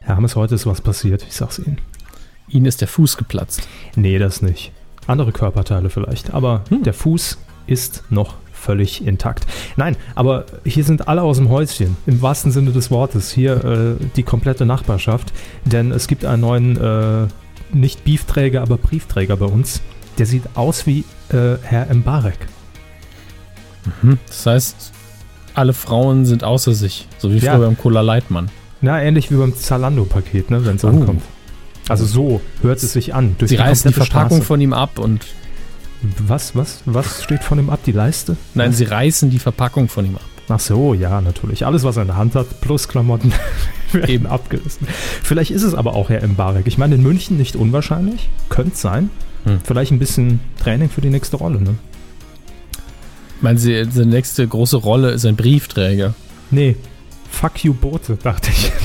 Herr Hammes, heute ist was passiert, ich sag's Ihnen. Ihnen ist der Fuß geplatzt. Nee, das nicht. Andere Körperteile vielleicht, aber hm. der Fuß ist noch völlig intakt. Nein, aber hier sind alle aus dem Häuschen, im wahrsten Sinne des Wortes. Hier äh, die komplette Nachbarschaft, denn es gibt einen neuen, äh, nicht Beefträger, aber Briefträger bei uns. Der sieht aus wie äh, Herr Mbarek. Mhm. Das heißt, alle Frauen sind außer sich, so wie ja. früher beim Cola Leitmann. Na, ähnlich wie beim Zalando-Paket, ne, wenn es oh. ankommt. Also so hört es sich an. Sie die reißen die Verpackung Straße. von ihm ab und was, was, was steht von ihm ab? Die Leiste? Nein, sie reißen die Verpackung von ihm ab. Ach so, ja, natürlich. Alles, was er in der Hand hat, plus Klamotten, werden eben abgerissen. Vielleicht ist es aber auch Herr Mbarek. Ich meine, in München nicht unwahrscheinlich. Könnte sein. Hm. Vielleicht ein bisschen Training für die nächste Rolle, ne? Meinen Sie, die nächste große Rolle ist ein Briefträger? Nee. Fuck you Boote, dachte ich.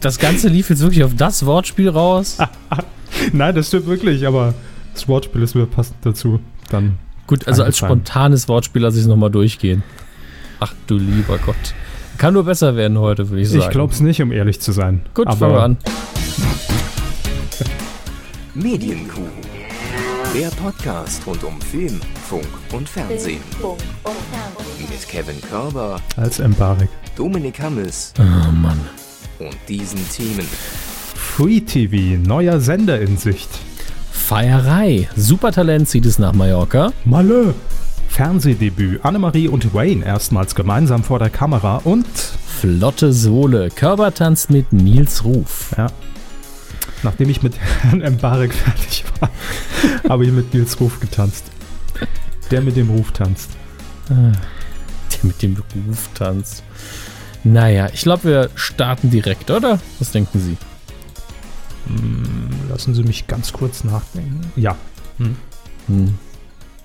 Das Ganze lief jetzt wirklich auf das Wortspiel raus? Nein, das stimmt wirklich, aber das Wortspiel ist mir passend dazu. Dann Gut, also als spontanes Wortspiel lasse ich es nochmal durchgehen. Ach du lieber Gott. Kann nur besser werden heute, würde ich sagen. Ich glaube es nicht, um ehrlich zu sein. Gut, Aber fangen wir an. Medienkuh. Der Podcast rund um Film, Funk und Fernsehen. Mit Kevin Körber als Embarek, Dominik Hammes oh Mann. und diesen Themen. Free TV, neuer Sender in Sicht. Feierei. Supertalent zieht es nach Mallorca. Malle. Fernsehdebüt. Annemarie und Wayne erstmals gemeinsam vor der Kamera und Flotte Sohle. Körper tanzt mit Nils Ruf. Ja. Nachdem ich mit Herrn Mbarek fertig war, habe ich mit Nils Ruf getanzt. Der mit dem Ruf tanzt. Ah, der mit dem Ruf tanzt. Naja, ich glaube, wir starten direkt, oder? Was denken Sie? Hm, lassen Sie mich ganz kurz nachdenken. Ja. Hm. Hm.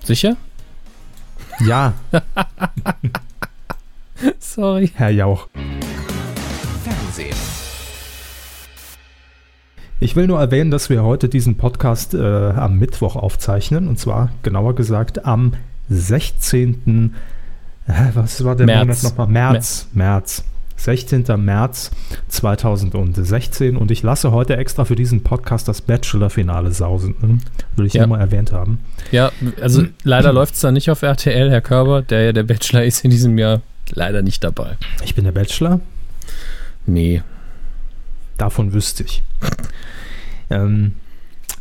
Sicher? Ja. Sorry. Herr Jauch. Fernsehen. Ich will nur erwähnen, dass wir heute diesen Podcast äh, am Mittwoch aufzeichnen. Und zwar, genauer gesagt, am 16. Äh, was war der März. Monat nochmal? März. März. 16. März 2016 und ich lasse heute extra für diesen Podcast das Bachelor-Finale sausen. Ne? Will ich ja. nur mal erwähnt haben. Ja, also leider läuft es da nicht auf RTL, Herr Körber, der ja der Bachelor ist in diesem Jahr leider nicht dabei. Ich bin der Bachelor? Nee. Davon wüsste ich. ähm,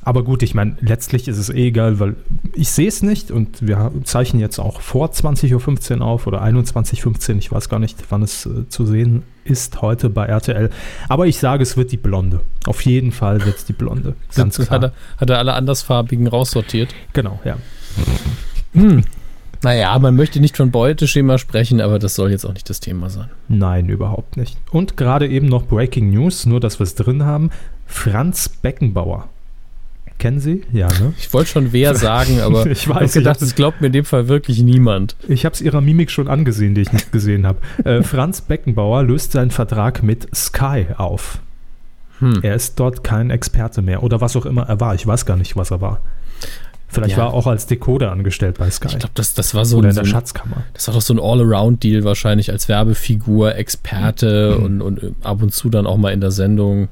aber gut, ich meine, letztlich ist es eh egal, weil ich sehe es nicht und wir zeichnen jetzt auch vor 20.15 Uhr auf oder 21.15 Uhr, ich weiß gar nicht, wann es äh, zu sehen ist heute bei RTL. Aber ich sage, es wird die Blonde. Auf jeden Fall wird es die Blonde. Ganz klar. Hat er, hat er alle andersfarbigen raussortiert? Genau, ja. Hm. Naja, man möchte nicht von Beuteschema sprechen, aber das soll jetzt auch nicht das Thema sein. Nein, überhaupt nicht. Und gerade eben noch Breaking News, nur dass wir es drin haben. Franz Beckenbauer Kennen Sie? Ja, ne? Ich wollte schon wer sagen, aber ich weiß, gedacht, das glaubt mir in dem Fall wirklich niemand. Ich habe es Ihrer Mimik schon angesehen, die ich nicht gesehen habe. Äh, Franz Beckenbauer löst seinen Vertrag mit Sky auf. Hm. Er ist dort kein Experte mehr oder was auch immer er war. Ich weiß gar nicht, was er war. Vielleicht ja. war er auch als Decoder angestellt bei Sky. Ich glaube, das, das war so Oder in der ein, Schatzkammer. Das war doch so ein All-Around-Deal wahrscheinlich als Werbefigur, Experte mhm. und, und ab und zu dann auch mal in der Sendung.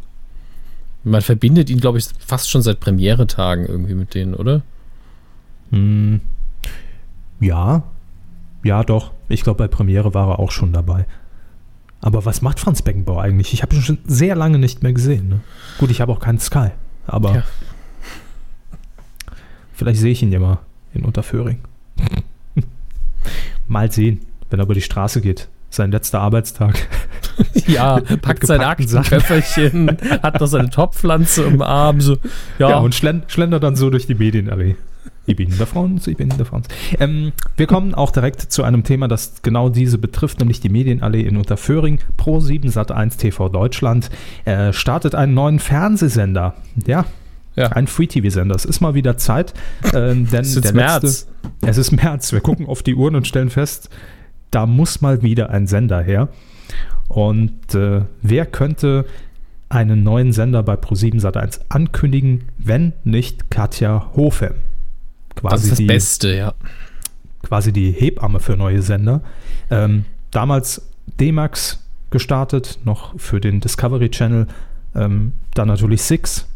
Man verbindet ihn, glaube ich, fast schon seit Premiere-Tagen irgendwie mit denen, oder? Hm, ja. Ja, doch. Ich glaube, bei Premiere war er auch schon dabei. Aber was macht Franz Beckenbauer eigentlich? Ich habe ihn schon sehr lange nicht mehr gesehen. Ne? Gut, ich habe auch keinen Sky. Aber ja. Vielleicht sehe ich ihn ja mal in Unterföhring. mal sehen, wenn er über die Straße geht sein letzter Arbeitstag. Ja, packt sein Aktenköfferchen, hat noch seine Topfpflanze im Arm. So, ja. ja, und schlendert dann so durch die Medienallee. Ich bin der Franz, ich bin der Franz. Ähm, wir kommen auch direkt zu einem Thema, das genau diese betrifft, nämlich die Medienallee in Unterföhring. Pro 7 Sat 1 TV Deutschland äh, startet einen neuen Fernsehsender. Ja, ja. Ein Free-TV-Sender. Es ist mal wieder Zeit, äh, denn es ist März. Letzte, es ist März. Wir gucken auf die Uhren und stellen fest, da muss mal wieder ein Sender her. Und äh, wer könnte einen neuen Sender bei Pro7 Sat1 ankündigen, wenn nicht Katja Hofem? Quasi das ist das die, Beste, ja. Quasi die Hebamme für neue Sender. Ähm, damals D-Max gestartet, noch für den Discovery Channel. Ähm, dann natürlich Six,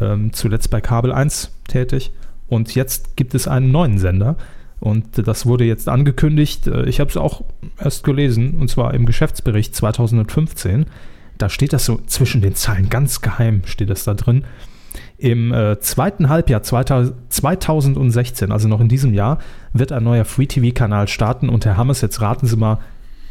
ähm, zuletzt bei Kabel 1 tätig. Und jetzt gibt es einen neuen Sender. Und das wurde jetzt angekündigt. Äh, ich habe es auch erst gelesen, und zwar im Geschäftsbericht 2015. Da steht das so zwischen den Zeilen, ganz geheim steht das da drin. Im äh, zweiten Halbjahr 2016, also noch in diesem Jahr, wird ein neuer Free-TV-Kanal starten. Und Herr Hammers, jetzt raten Sie mal,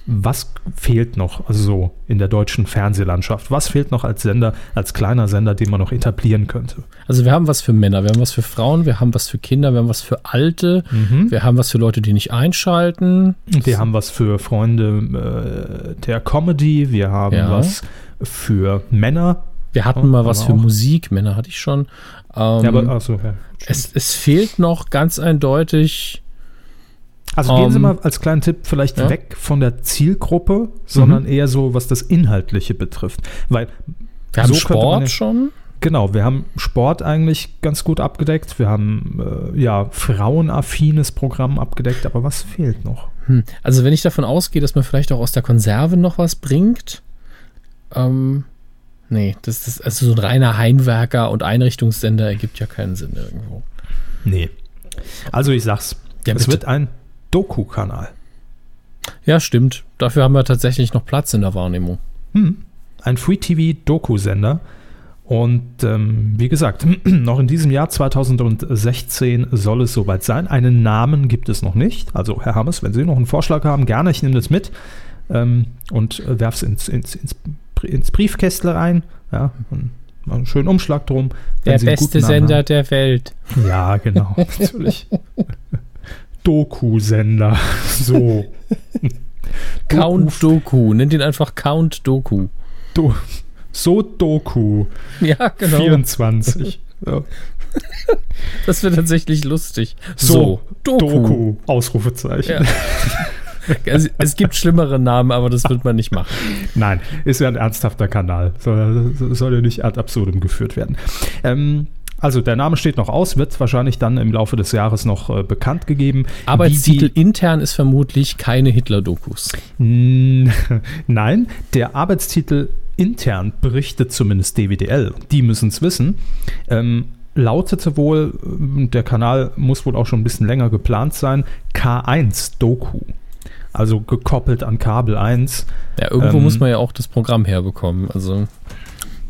was fehlt noch, so in der deutschen Fernsehlandschaft? Was fehlt noch als Sender, als kleiner Sender, den man noch etablieren könnte? Also wir haben was für Männer, wir haben was für Frauen, wir haben was für Kinder, wir haben was für Alte, mhm. wir haben was für Leute, die nicht einschalten. Wir haben was für Freunde äh, der Comedy, wir haben ja. was für Männer. Wir hatten mal was für Musik, Männer hatte ich schon. Ähm, ja, aber, achso, ja. Es, es fehlt noch ganz eindeutig also gehen Sie ähm, mal als kleinen Tipp vielleicht ja? weg von der Zielgruppe, sondern mhm. eher so, was das Inhaltliche betrifft. Weil wir haben so Sport ja, schon. Genau, wir haben Sport eigentlich ganz gut abgedeckt. Wir haben äh, ja frauenaffines Programm abgedeckt, aber was fehlt noch? Hm. Also wenn ich davon ausgehe, dass man vielleicht auch aus der Konserve noch was bringt, ähm, nee, das ist also so ein reiner Heimwerker und Einrichtungssender ergibt ja keinen Sinn irgendwo. Nee. Also ich sag's, ja, es wird ein Doku-Kanal. Ja, stimmt. Dafür haben wir tatsächlich noch Platz in der Wahrnehmung. Hm. Ein Free-TV-Doku-Sender. Und ähm, wie gesagt, noch in diesem Jahr 2016 soll es soweit sein. Einen Namen gibt es noch nicht. Also, Herr Hammes, wenn Sie noch einen Vorschlag haben, gerne, ich nehme das mit ähm, und äh, werfe es ins, ins, ins, ins Briefkästle rein. Ja, und einen schönen Umschlag drum. Der beste Sender haben. der Welt. Ja, genau, natürlich. Doku-Sender. So. Count Doku. Nennt ihn einfach Count Doku. Do so Doku. Ja, genau. 24. Ja. Das wäre tatsächlich lustig. So, so Doku. Doku. Ausrufezeichen. Ja. Es, es, gibt schlimmere Namen, aber das wird man nicht machen. Nein, ist ja ein ernsthafter Kanal. Soll, soll ja nicht ad absurdum geführt werden. Ähm, also der Name steht noch aus, wird wahrscheinlich dann im Laufe des Jahres noch äh, bekannt gegeben. Arbeitstitel die, intern ist vermutlich keine Hitler-Dokus. Nein, der Arbeitstitel intern berichtet zumindest DWDL. Die müssen es wissen. Ähm, lautete wohl, äh, der Kanal muss wohl auch schon ein bisschen länger geplant sein, K1 Doku. Also gekoppelt an Kabel 1. Ja, irgendwo ähm, muss man ja auch das Programm herbekommen. Also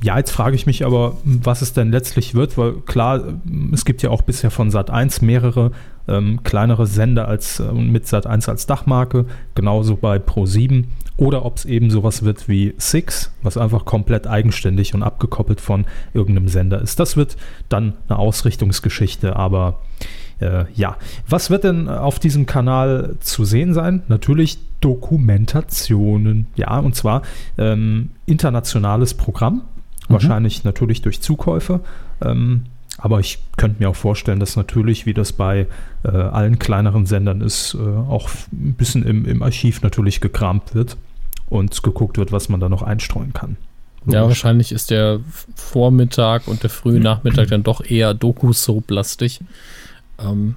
ja, jetzt frage ich mich aber, was es denn letztlich wird, weil klar, es gibt ja auch bisher von Sat1 mehrere ähm, kleinere Sender als, äh, mit Sat1 als Dachmarke, genauso bei Pro7 oder ob es eben sowas wird wie Six, was einfach komplett eigenständig und abgekoppelt von irgendeinem Sender ist. Das wird dann eine Ausrichtungsgeschichte, aber äh, ja. Was wird denn auf diesem Kanal zu sehen sein? Natürlich Dokumentationen, ja, und zwar ähm, internationales Programm Mhm. Wahrscheinlich natürlich durch Zukäufe. Ähm, aber ich könnte mir auch vorstellen, dass natürlich, wie das bei äh, allen kleineren Sendern ist, äh, auch ein bisschen im, im Archiv natürlich gekramt wird und geguckt wird, was man da noch einstreuen kann. Logisch. Ja, wahrscheinlich ist der Vormittag und der frühe Nachmittag dann doch eher Doku-Soap-lastig. Ähm,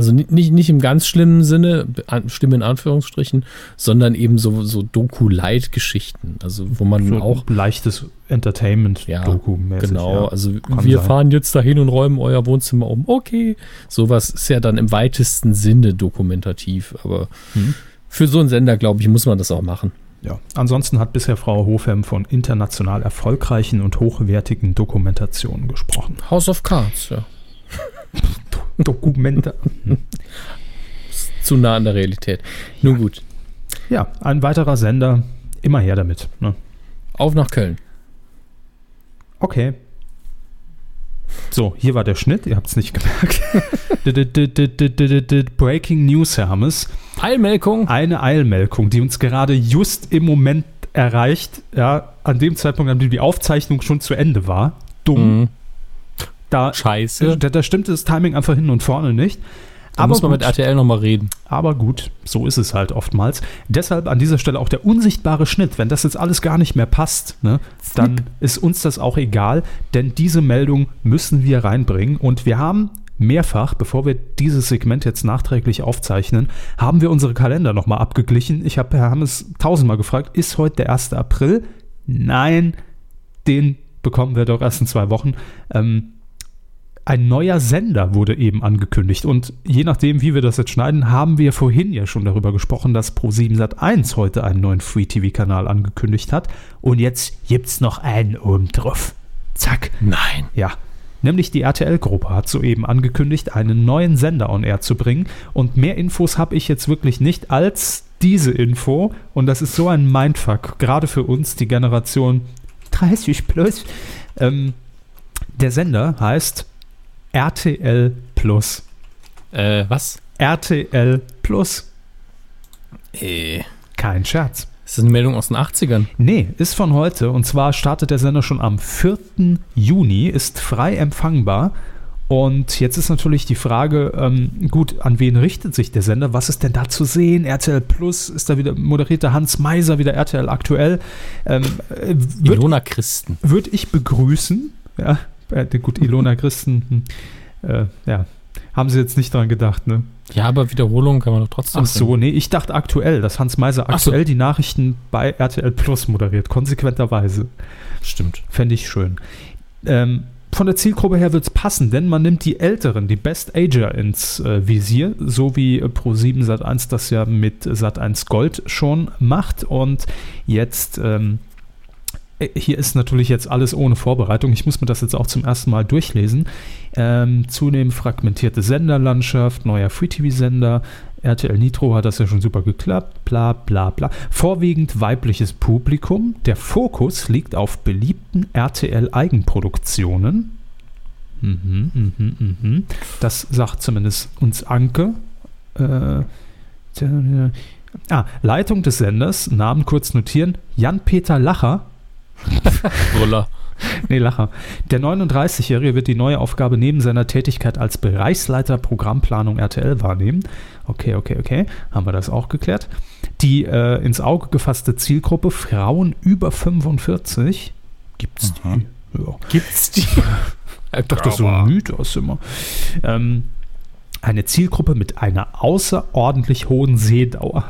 also nicht, nicht im ganz schlimmen Sinne, schlimm in Anführungsstrichen, sondern eben so, so Doku-Light-Geschichten, also wo man so auch. Leichtes Entertainment ja, Genau, ja. also Kann wir sein. fahren jetzt dahin und räumen euer Wohnzimmer um. Okay. Sowas ist ja dann im weitesten Sinne dokumentativ, aber hm. für so einen Sender, glaube ich, muss man das auch machen. Ja, ansonsten hat bisher Frau Hofhem von international erfolgreichen und hochwertigen Dokumentationen gesprochen. House of Cards, ja. Dokumente. Zu nah an der Realität. Nun gut. Ja, ein weiterer Sender. Immer her damit. Ne? Auf nach Köln. Okay. So, hier war der Schnitt, ihr habt es nicht gemerkt. Breaking News, Herr Hammes. Eilmelkung. Eine Eilmelkung, die uns gerade just im Moment erreicht, ja, an dem Zeitpunkt, an dem die Aufzeichnung schon zu Ende war. Dumm. Mhm. Da, Scheiße. Da, da stimmt das Timing einfach hinten und vorne nicht. Da aber muss man gut, mit RTL nochmal reden. Aber gut, so ist es halt oftmals. Deshalb an dieser Stelle auch der unsichtbare Schnitt. Wenn das jetzt alles gar nicht mehr passt, ne, dann ist uns das auch egal, denn diese Meldung müssen wir reinbringen. Und wir haben mehrfach, bevor wir dieses Segment jetzt nachträglich aufzeichnen, haben wir unsere Kalender nochmal abgeglichen. Ich habe Herr Hammes tausendmal gefragt, ist heute der 1. April? Nein, den bekommen wir doch erst in zwei Wochen. Ähm, ein neuer Sender wurde eben angekündigt. Und je nachdem, wie wir das jetzt schneiden, haben wir vorhin ja schon darüber gesprochen, dass Pro7 Sat1 heute einen neuen Free-TV-Kanal angekündigt hat. Und jetzt gibt's noch einen oben drauf. Zack. Nein. Ja. Nämlich die RTL-Gruppe hat soeben angekündigt, einen neuen Sender on Air zu bringen. Und mehr Infos habe ich jetzt wirklich nicht als diese Info. Und das ist so ein Mindfuck, gerade für uns, die Generation 30 plus. Ähm, der Sender heißt RTL Plus. Äh, was? RTL Plus. Äh. Kein Scherz. Ist das eine Meldung aus den 80ern? Nee, ist von heute. Und zwar startet der Sender schon am 4. Juni, ist frei empfangbar. Und jetzt ist natürlich die Frage, ähm, gut, an wen richtet sich der Sender? Was ist denn da zu sehen? RTL Plus, ist da wieder moderiert der Hans Meiser, wieder RTL aktuell. Ähm, äh, Ilona Christen. würde ich begrüßen. Ja, äh, gut, Ilona Christen, hm, äh, ja, haben sie jetzt nicht dran gedacht, ne? Ja, aber Wiederholung kann man doch trotzdem Ach so, nee, ich dachte aktuell, dass Hans Meiser Ach so. aktuell die Nachrichten bei RTL Plus moderiert, konsequenterweise. Stimmt. Fände ich schön. Ähm, von der Zielgruppe her wird es passen, denn man nimmt die Älteren, die Best Ager ins äh, Visier, so wie äh, Pro7 Sat1 das ja mit Sat1 Gold schon macht. Und jetzt, ähm, äh, hier ist natürlich jetzt alles ohne Vorbereitung. Ich muss mir das jetzt auch zum ersten Mal durchlesen. Ähm, zunehmend fragmentierte Senderlandschaft, neuer Free-TV-Sender. RTL Nitro hat das ja schon super geklappt, bla bla bla. Vorwiegend weibliches Publikum. Der Fokus liegt auf beliebten RTL-Eigenproduktionen. Mhm, mhm, mhm. Das sagt zumindest uns Anke. Äh, ah, Leitung des Senders, Namen kurz notieren, Jan-Peter Lacher. Brüller. Nee, Lacher. Der 39-Jährige wird die neue Aufgabe neben seiner Tätigkeit als Bereichsleiter Programmplanung RTL wahrnehmen. Okay, okay, okay. Haben wir das auch geklärt. Die äh, ins Auge gefasste Zielgruppe Frauen über 45. Gibt's die? Ja. Gibt's die? Ich dachte, das ist so ein Mythos immer. Ähm, eine Zielgruppe mit einer außerordentlich hohen Sehdauer.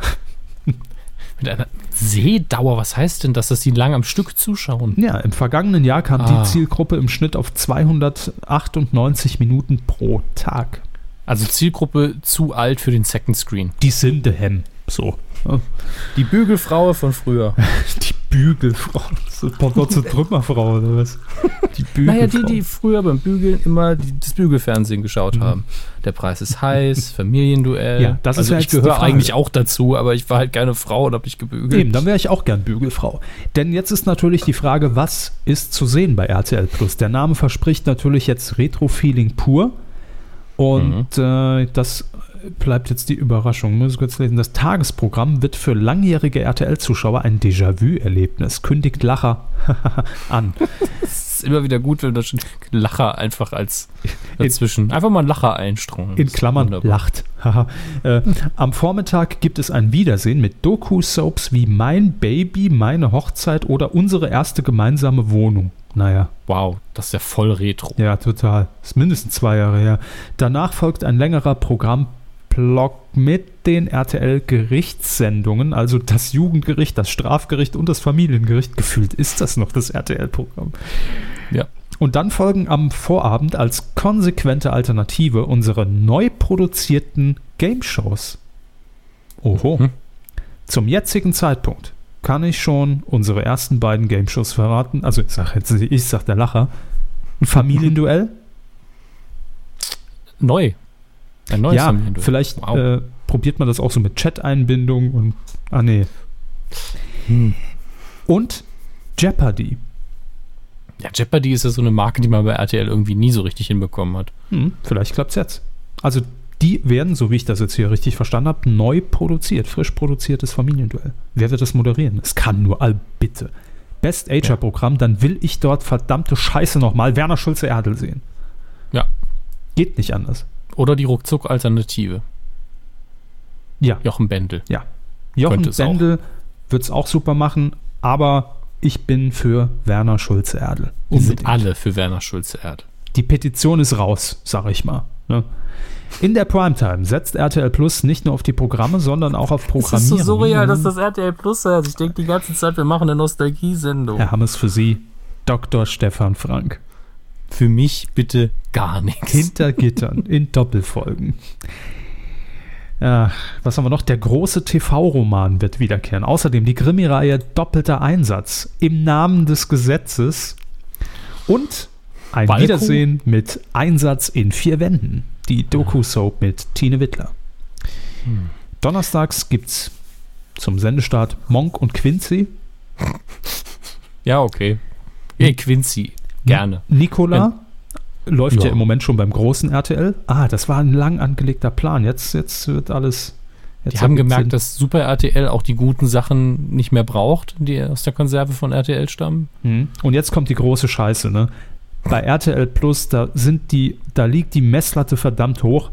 Mit einer Sehdauer, was heißt denn das, dass die lang am Stück zuschauen? Ja, im vergangenen Jahr kam Ah. die Zielgruppe im Schnitt auf 298 Minuten pro Tag. Also Zielgruppe zu alt für den Second Screen. Die Sindehem. So. Die Bügelfrau von früher. Die Bügelfrau. So Pardon zur Trümmerfrau oder was? Die Bügelfrau. Naja, die, die früher beim Bügeln immer die, das Bügelfernsehen geschaut haben. Der Preis ist heiß, Familienduell. Ja, das ist also ja ich gehöre eigentlich auch dazu, aber ich war halt keine Frau und habe mich gebügelt. Eben, dann wäre ich auch gern Bügelfrau. Denn jetzt ist natürlich die Frage, was ist zu sehen bei RTL Plus? Der Name verspricht natürlich jetzt Retro-Feeling pur. Und äh, das bleibt jetzt die Überraschung. Muss ich kurz lesen. Das Tagesprogramm wird für langjährige RTL-Zuschauer ein Déjà-vu-Erlebnis, kündigt Lacher an. Es ist immer wieder gut, wenn da schon Lacher einfach als dazwischen. Einfach mal einen Lacher einstreuen. In Das Klammern wunderbar. lacht. Äh, am Vormittag gibt es ein Wiedersehen mit Doku-Soaps wie Mein Baby, Meine Hochzeit oder Unsere erste gemeinsame Wohnung. Naja, Wow, das ist ja voll retro. ja, total. Ist mindestens zwei Jahre her. Danach folgt ein längerer Programmblock mit den RTL-Gerichtssendungen, also das Jugendgericht, das Strafgericht und das Familiengericht. Gefühlt ist das noch das RTL-Programm. Ja. Und dann folgen am Vorabend als konsequente Alternative unsere neu produzierten Game-Shows. Oho. Mhm. Zum jetzigen Zeitpunkt kann ich schon unsere ersten beiden Game-Shows verraten. Also ich sag jetzt, ich sag der Lacher. Ein Familienduell? Neu. Ein neues ja, vielleicht Wow. äh, probiert man das auch so mit Chat-Einbindung und. Ah, nee. Hm. Und Jeopardy. Ja, Jeopardy ist ja so eine Marke, die man bei RTL irgendwie nie so richtig hinbekommen hat. Hm, vielleicht klappt es jetzt. Also, die werden, so wie ich das jetzt hier richtig verstanden habe, neu produziert, frisch produziertes Familienduell. Wer wird das moderieren? Es kann nur all bitte. Best Ager Programm, dann will ich dort verdammte Scheiße nochmal Werner Schulze Erdel sehen. Ja. Geht nicht anders. Oder die Ruckzuck-Alternative. Ja, Jochen Bendel. Jochen es auch. Bendel wird es auch super machen, aber ich bin für Werner Schulze Erdel. Wir sind alle für Werner Schulze-Erd. Die Petition ist raus, sag ich mal. Ne? In der Primetime setzt RTL Plus nicht nur auf die Programme, sondern auch auf Das Programmierung. ist so surreal, dass das RTL Plus heißt. Ich denke die ganze Zeit, wir machen eine Nostalgie-Sendung. Herr Hammes für Sie, Dr. Stefan Frank. Für mich bitte gar nichts. Hinter Gittern in Doppelfolgen. Ja, was haben wir noch? Der große TV-Roman wird wiederkehren. Außerdem die Krimi-Reihe Doppelter Einsatz im Namen des Gesetzes und ein Balko? Wiedersehen mit Einsatz in vier Wänden. Die Doku-Soap mit Tine Wittler. Donnerstags gibt's zum Sendestart Monk und Quincy. Ja, okay. Hey, Quincy. Gerne. Nikola läuft ja. Ja. im Moment schon beim großen RTL. Ah, das war ein lang angelegter Plan. Jetzt, jetzt wird alles. Jetzt Die haben gemerkt, Sinn. dass Super RTL auch die guten Sachen nicht mehr braucht, die aus der Konserve von RTL stammen. Hm. Und jetzt kommt die große Scheiße, ne? Bei RTL Plus, da sind die, da liegt die Messlatte verdammt hoch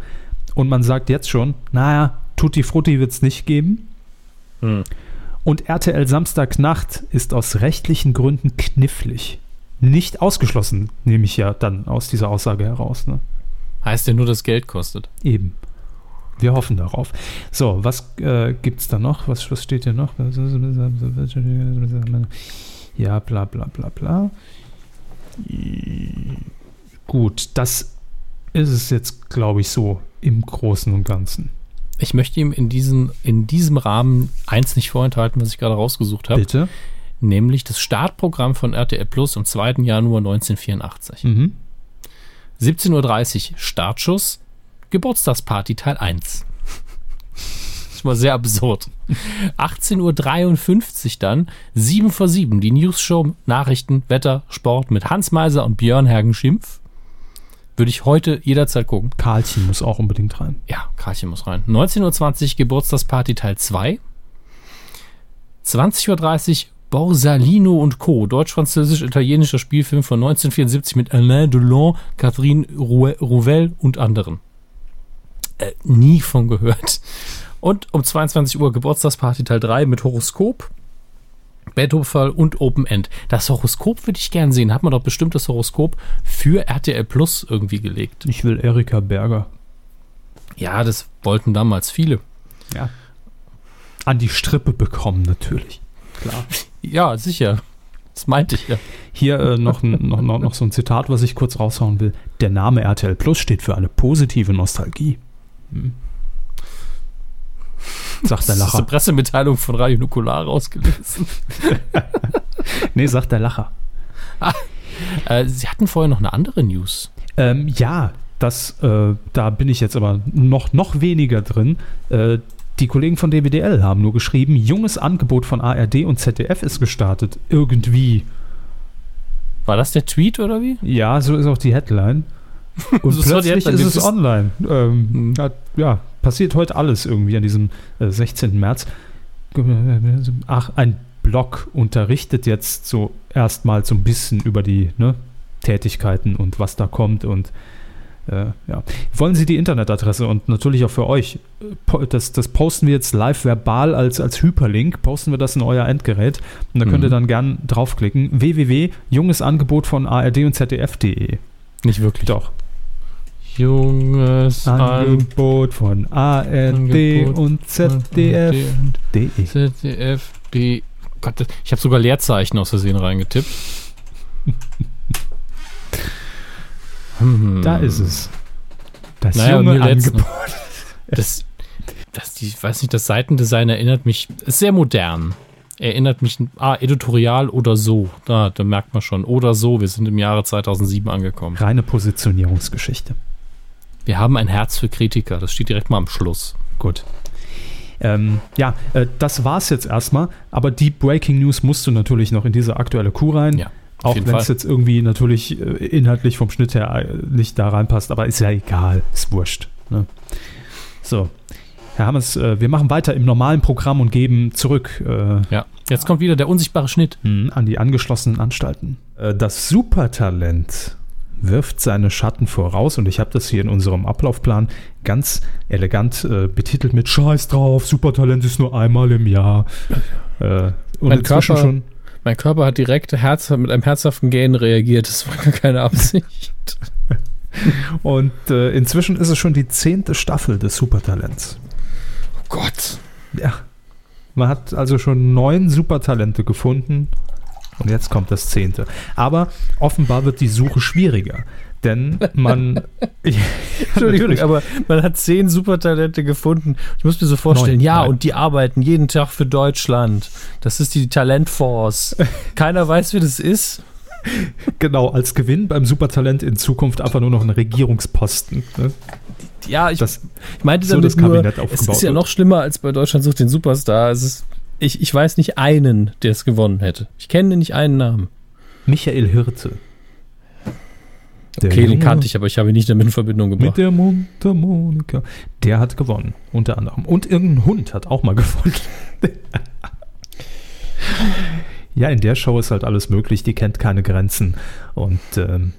und man sagt jetzt schon, naja, Tutti Frutti wird es nicht geben. Hm. Und RTL Samstagnacht ist aus rechtlichen Gründen knifflig. Nicht ausgeschlossen, nehme ich ja dann aus dieser Aussage heraus. Ne? Heißt ja nur, dass Geld kostet. Eben. Wir hoffen darauf. So, was äh, gibt es da noch? Was, was steht hier noch? Ja, bla bla bla bla. Gut, das ist es jetzt, glaube ich, so im Großen und Ganzen. Ich möchte ihm in diesem, in diesem Rahmen eins nicht vorenthalten, was ich gerade rausgesucht habe, Bitte? Nämlich das Startprogramm von RTL Plus am 2. Januar 1984. Mhm. 17.30 Uhr Startschuss, Geburtstagsparty Teil 1. Das war sehr absurd. 18.53 Uhr dann, 7 vor 7, die News-Show, Nachrichten, Wetter, Sport mit Hans Meiser und Björn Hergen-Schimpf. Würde ich heute jederzeit gucken. Karlchen muss auch unbedingt rein. Ja, Karlchen muss rein. 19.20 Uhr Geburtstagsparty Teil 2. 20.30 Uhr Borsalino und Co. Deutsch-französisch-italienischer Spielfilm von 1974 mit Alain Delon, Catherine Rou- Rouvel und anderen. Äh, nie von gehört. Und um 22 Uhr Geburtstagsparty Teil 3 mit Horoskop, Beethoven und Open End. Das Horoskop würde ich gern sehen. Hat man doch bestimmt das Horoskop für RTL Plus irgendwie gelegt. Ich will Erika Berger. Ja, das wollten damals viele. Ja. An die Strippe bekommen, natürlich. Klar. Ja, sicher. Das meinte ich ja. Hier äh, noch, noch, noch, noch so ein Zitat, was ich kurz raushauen will. Der Name RTL Plus steht für eine positive Nostalgie. Hm. Sagt der Das ist eine Lacher. Pressemitteilung von Radio Nukular rausgelesen. Nee, sagt der Lacher. Äh, Sie hatten vorher noch eine andere News. Ähm, ja, das, äh, da bin ich jetzt aber noch, noch weniger drin. Äh, die Kollegen von DWDL haben nur geschrieben, junges Angebot von ARD und ZDF ist gestartet. Irgendwie. War das der Tweet oder wie? Ja, so ist auch die Headline. Und So plötzlich ist es online. Ähm, Hm. ja, ja, passiert heute alles irgendwie an diesem äh, 16. März. Ach, ein Blog unterrichtet jetzt so erstmal so ein bisschen über die ne, Tätigkeiten und was da kommt und äh, ja. Wollen Sie die Internetadresse und natürlich auch für euch, das, das posten wir jetzt live verbal als, als Hyperlink, posten wir das in euer Endgerät und da könnt ihr Mhm. dann gern draufklicken. www.jungesangebot von ARD und ZDF.de. Nicht wirklich. Doch. Junges Angebot von ARD Angebot und ZDF.de. ZDF. B. Gott, ich habe sogar Leerzeichen aus Versehen reingetippt. Hm. Da ist es. Das Naja, junge Angebot. Das, das, ich weiß nicht, das Seitendesign erinnert mich, ist sehr modern. Erinnert mich, ah, editorial oder so. Da, da merkt man schon. Oder so, wir sind im Jahre 2007 angekommen. Reine Positionierungsgeschichte. Wir haben ein Herz für Kritiker. Das steht direkt mal am Schluss. Gut. Ähm, ja, äh, das war's jetzt erstmal. Aber die Breaking News musst du natürlich noch in diese aktuelle Kuh rein. Ja, auf Auch wenn es jetzt irgendwie natürlich äh, inhaltlich vom Schnitt her äh, nicht da reinpasst, aber ist ja egal, ist wurscht. Ne? So, Herr Hammers, äh, wir machen weiter im normalen Programm und geben zurück äh, Ja. Jetzt kommt wieder der unsichtbare Schnitt. mh, an die angeschlossenen Anstalten. Das Supertalent wirft seine Schatten voraus und ich habe das hier in unserem Ablaufplan ganz elegant äh, betitelt mit Scheiß drauf, Supertalent ist nur einmal im Jahr. Äh, und Mein inzwischen Körper- schon Mein Körper hat direkt Herz, mit einem herzhaften Gähnen reagiert. Das war gar keine Absicht. Und äh, inzwischen ist es schon die zehnte Staffel des Supertalents. Oh Gott. Ja. Man hat also schon neun Supertalente gefunden und jetzt kommt das zehnte. Aber offenbar wird die Suche schwieriger. Denn man. Entschuldigung, aber man hat zehn Supertalente gefunden. Ich muss mir so vorstellen, Neun, ja, neun. und die arbeiten jeden Tag für Deutschland. Das ist die Talentforce. Keiner weiß, wie das ist. Genau, als Gewinn beim Supertalent in Zukunft einfach nur noch ein Regierungsposten. Ne? Ja, ich, Das, ich meinte so damit das nur, es ist ja noch schlimmer als bei Deutschland sucht den Superstar. Ist, ich, ich weiß nicht einen, der es gewonnen hätte. Ich kenne nicht einen Namen. Michael Hirte. Der Okay, den Junge kannte ich, aber ich habe ihn nicht damit in Verbindung Mit gebracht. der Mundharmonika. Der hat gewonnen, unter anderem. Und irgendein Hund hat auch mal gewonnen. ja, in der Show ist halt alles möglich, die kennt keine Grenzen. Und ähm,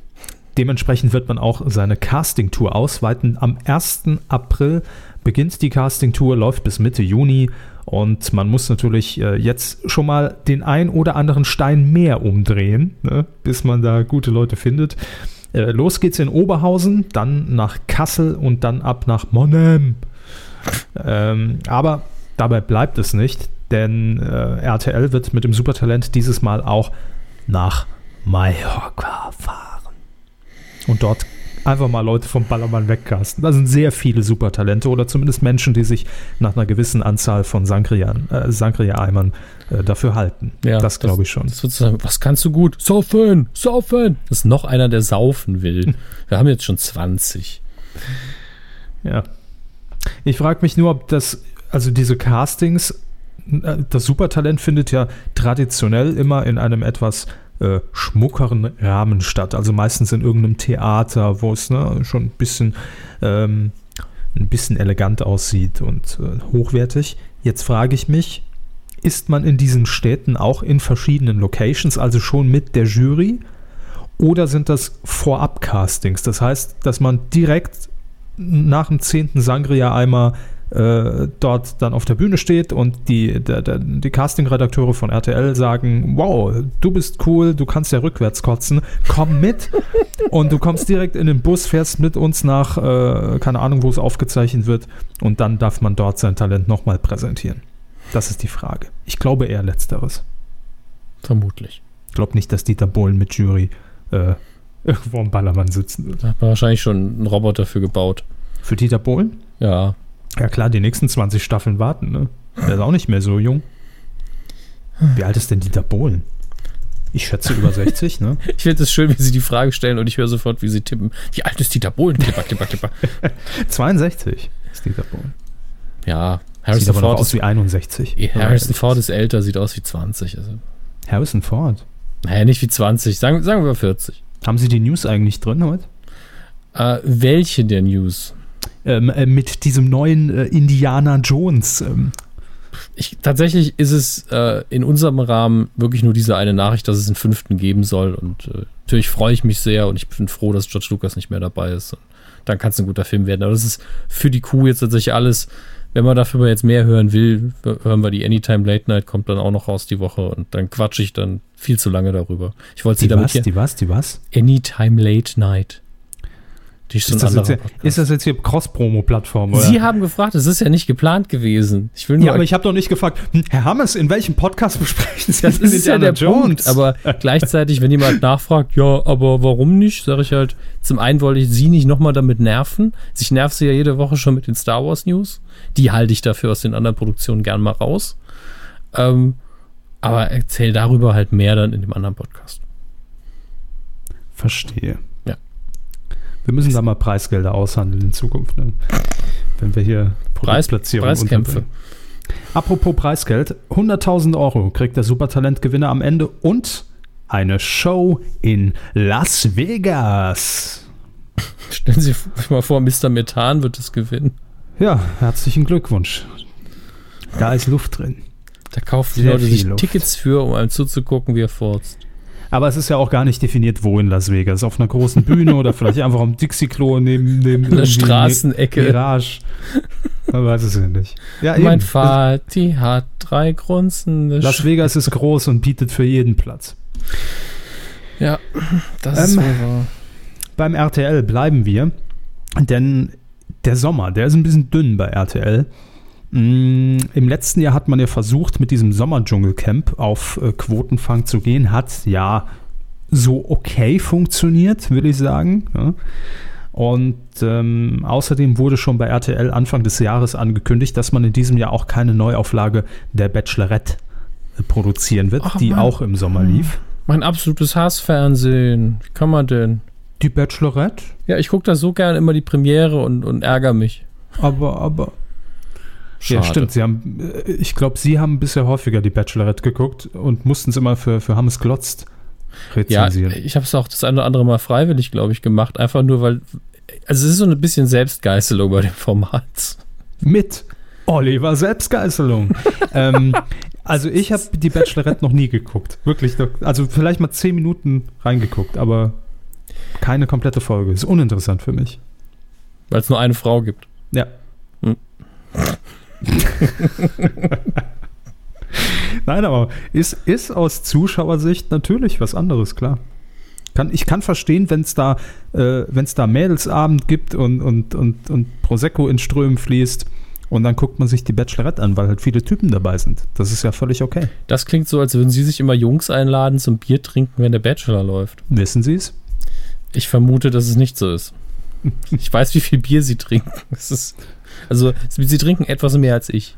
dementsprechend wird man auch seine Casting-Tour ausweiten. Am 1. April beginnt die Casting-Tour, läuft bis Mitte Juni. Und man muss natürlich äh, jetzt schon mal den ein oder anderen Stein mehr umdrehen, ne, bis man da gute Leute findet. Äh, los geht's in Oberhausen, dann nach Kassel und dann ab nach Monnem. Ähm, aber dabei bleibt es nicht, denn äh, RTL wird mit dem Supertalent dieses Mal auch nach Mallorca fahren. Und dort einfach mal Leute vom Ballermann wegcasten. Da sind sehr viele Supertalente oder zumindest Menschen, die sich nach einer gewissen Anzahl von Sangrian, äh, Sangria-Eimern äh, dafür halten. Ja, das glaube ich schon. Das wird so, was kannst du gut? Saufen, saufen. Das ist noch einer, der saufen will. Wir haben jetzt schon 20. Ja. Ich frage mich nur, ob das, also diese Castings, äh, das Supertalent findet ja traditionell immer in einem etwas äh, schmuckeren Rahmen statt. Also meistens in irgendeinem Theater, wo es ne, schon ein bisschen, ähm, ein bisschen elegant aussieht und äh, hochwertig. Jetzt frage ich mich, ist man in diesen Städten auch in verschiedenen Locations, also schon mit der Jury? Oder sind das Vorab-Castings? Das heißt, dass man direkt nach dem zehnten Sangria-Eimer äh, dort dann auf der Bühne steht und die, der, der, die Casting-Redakteure von RTL sagen, wow, du bist cool, du kannst ja rückwärts kotzen, komm mit und du kommst direkt in den Bus, fährst mit uns nach, äh, keine Ahnung, wo es aufgezeichnet wird und dann darf man dort sein Talent nochmal präsentieren. Das ist die Frage. Ich glaube eher letzteres. Vermutlich. Ich glaube nicht, dass Dieter Bohlen mit Jury äh, irgendwo am Ballermann sitzen wird. Da hat man wahrscheinlich schon einen Roboter für gebaut. Für Dieter Bohlen? Ja. Ja klar, die nächsten 20 Staffeln warten, ne? Der ist auch nicht mehr so jung. Wie alt ist denn Dieter Bohlen? Ich schätze über 60, ne? Ich finde es schön, wie sie die Frage stellen und ich höre sofort, wie sie tippen. Wie alt ist Dieter Bohlen? Klipper, klipper, klipper. 62 ist Dieter Bohlen. Ja, Sieht Harrison aber noch Ford, aus ist, wie 61. wenn man Harrison Ford ist. ist älter, sieht aus wie 20. Also, Harrison Ford. naja, nicht wie 20. Sagen, sagen wir 40. Haben Sie die News eigentlich drin heute? Äh, welche der News? Ähm, äh, mit diesem neuen äh, Indiana Jones. Ähm, Ich, tatsächlich ist es äh, in unserem Rahmen wirklich nur diese eine Nachricht, dass es einen fünften geben soll. Und äh, natürlich freue ich mich sehr und ich bin froh, dass George Lucas nicht mehr dabei ist. Und dann kann es ein guter Film werden. Aber das ist für die Kuh jetzt tatsächlich alles. Wenn man dafür jetzt mehr hören will, hören wir die Anytime Late Night, kommt dann auch noch raus die Woche und dann quatsche ich dann viel zu lange darüber. Ich wollte sie die damit was? hier. Die was? Die was? Anytime Late Night. Die ist, Ist das, jetzt ist das jetzt hier Cross-Promo-Plattform? Sie haben gefragt, es ist ja nicht geplant gewesen. Ich will nur Ja, aber ich habe doch nicht gefragt, hm, Herr Hammers, in welchem Podcast besprechen Sie Das denn ist ja der Punkt. Aber gleichzeitig, wenn jemand nachfragt, ja, aber warum nicht, sage ich halt, zum einen wollte ich sie nicht nochmal damit nerven. Ich nerv sie ja jede Woche schon mit den Star Wars News. Die halte ich dafür aus den anderen Produktionen gern mal raus. Ähm, aber erzähl darüber halt mehr dann in dem anderen Podcast. Verstehe. Ja. Wir müssen da mal Preisgelder aushandeln in Zukunft, ne? wenn wir hier Preis, Produktplatzierungen Preiskämpfe. Apropos Preisgeld, 100.000 Euro kriegt der Supertalentgewinner am Ende und eine Show in Las Vegas. Stellen Sie sich mal vor, Mr. Methan wird es gewinnen. Ja, herzlichen Glückwunsch. Da ist Luft drin. Da kaufen die Sehr Leute sich Luft. Tickets für, um einem zuzugucken, wie er furzt. Aber es ist ja auch gar nicht definiert, wo in Las Vegas. Auf einer großen Bühne oder vielleicht einfach am Dixie-Klo neben, neben Straßenecke. Mirage. Man weiß es ja nicht. Ja, Mein eben. Vati hat drei grunzende Las Vegas ist groß und bietet für jeden Platz. Ja, das ist Ähm, wohl wahr. beim RTL bleiben wir, denn der Sommer, der ist ein bisschen dünn bei RTL. Mm, Im letzten Jahr hat man ja versucht, mit diesem Sommerdschungelcamp auf äh, Quotenfang zu gehen. Hat ja so okay funktioniert, würde ich sagen. Und ähm, außerdem wurde schon bei RTL Anfang des Jahres angekündigt, dass man in diesem Jahr auch keine Neuauflage der Bachelorette äh, produzieren wird, Ach, die Mann. auch im Sommer lief. Mein absolutes Hassfernsehen. Wie kann man denn? Die Bachelorette? Ja, ich gucke da so gern immer die Premiere und, und ärgere mich. Aber, aber. Ja, Schade. stimmt. Sie haben, äh, ich glaube, Sie haben bisher häufiger die Bachelorette geguckt und mussten es immer für, für Hammes Glotzt Ja, rezensieren. ich habe es auch das eine oder andere Mal freiwillig, glaube ich, gemacht. Einfach nur, weil. Also, es ist so ein bisschen Selbstgeißelung bei dem Format. Mit Oliver Selbstgeißelung. ähm, also ich habe die Bachelorette noch nie geguckt. Wirklich. Also vielleicht mal zehn Minuten reingeguckt, aber keine komplette Folge. Ist uninteressant für mich. Weil es nur eine Frau gibt. Ja. Hm. Nein, aber ist, ist aus Zuschauersicht natürlich was anderes, klar. Kann, ich kann verstehen, wenn es da, äh, wenn's da Mädelsabend gibt und, und, und, und Prosecco in Strömen fließt und dann guckt man sich die Bachelorette an, weil halt viele Typen dabei sind. Das ist ja völlig okay. Das klingt so, als würden sie sich immer Jungs einladen zum Bier trinken, wenn der Bachelor läuft. Wissen Sie es? Ich vermute, dass es nicht so ist. Ich weiß, wie viel Bier sie trinken. Ist, also, sie trinken etwas mehr als ich.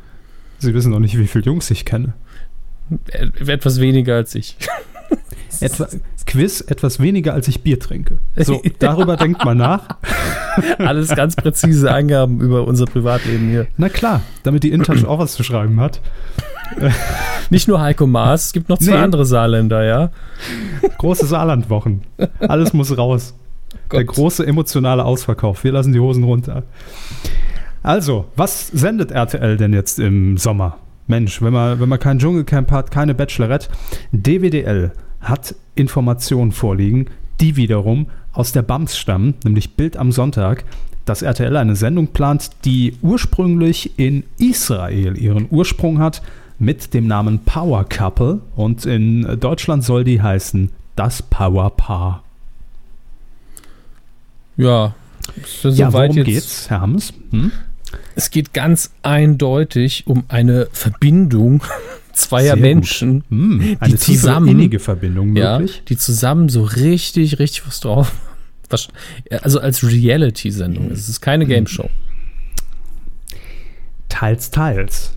Sie wissen noch nicht, wie viele Jungs ich kenne. Äh, Etwas weniger als ich. Etwa, Quiz etwas weniger, als ich Bier trinke. So, darüber denkt man nach. Alles ganz präzise Angaben über unser Privatleben hier. Na klar, damit die InTouch auch was zu schreiben hat. Nicht nur Heiko Maas, es gibt noch zwei Nee. andere Saarländer, ja? Große Saarlandwochen. Alles muss raus. Der Gott. große emotionale Ausverkauf. Wir lassen die Hosen runter. Also, was sendet RTL denn jetzt im Sommer? Mensch, wenn man, wenn man kein Dschungelcamp hat, keine Bachelorette, DWDL hat Informationen vorliegen, die wiederum aus der BAMS stammen, nämlich Bild am Sonntag, dass RTL eine Sendung plant, die ursprünglich in Israel ihren Ursprung hat, mit dem Namen Power Couple und in Deutschland soll die heißen Das Power Paar. Ja. So Ja, weit worum jetzt- geht's, Herr Hammes? Hm? Es geht ganz eindeutig um eine Verbindung zweier Sehr. Menschen, Hm, eine tiefe, zusammen- innige Verbindung ja, möglich. die zusammen so richtig, richtig was drauf. Was, also als Reality-Sendung. Es ist keine Game Show. Teils, teils.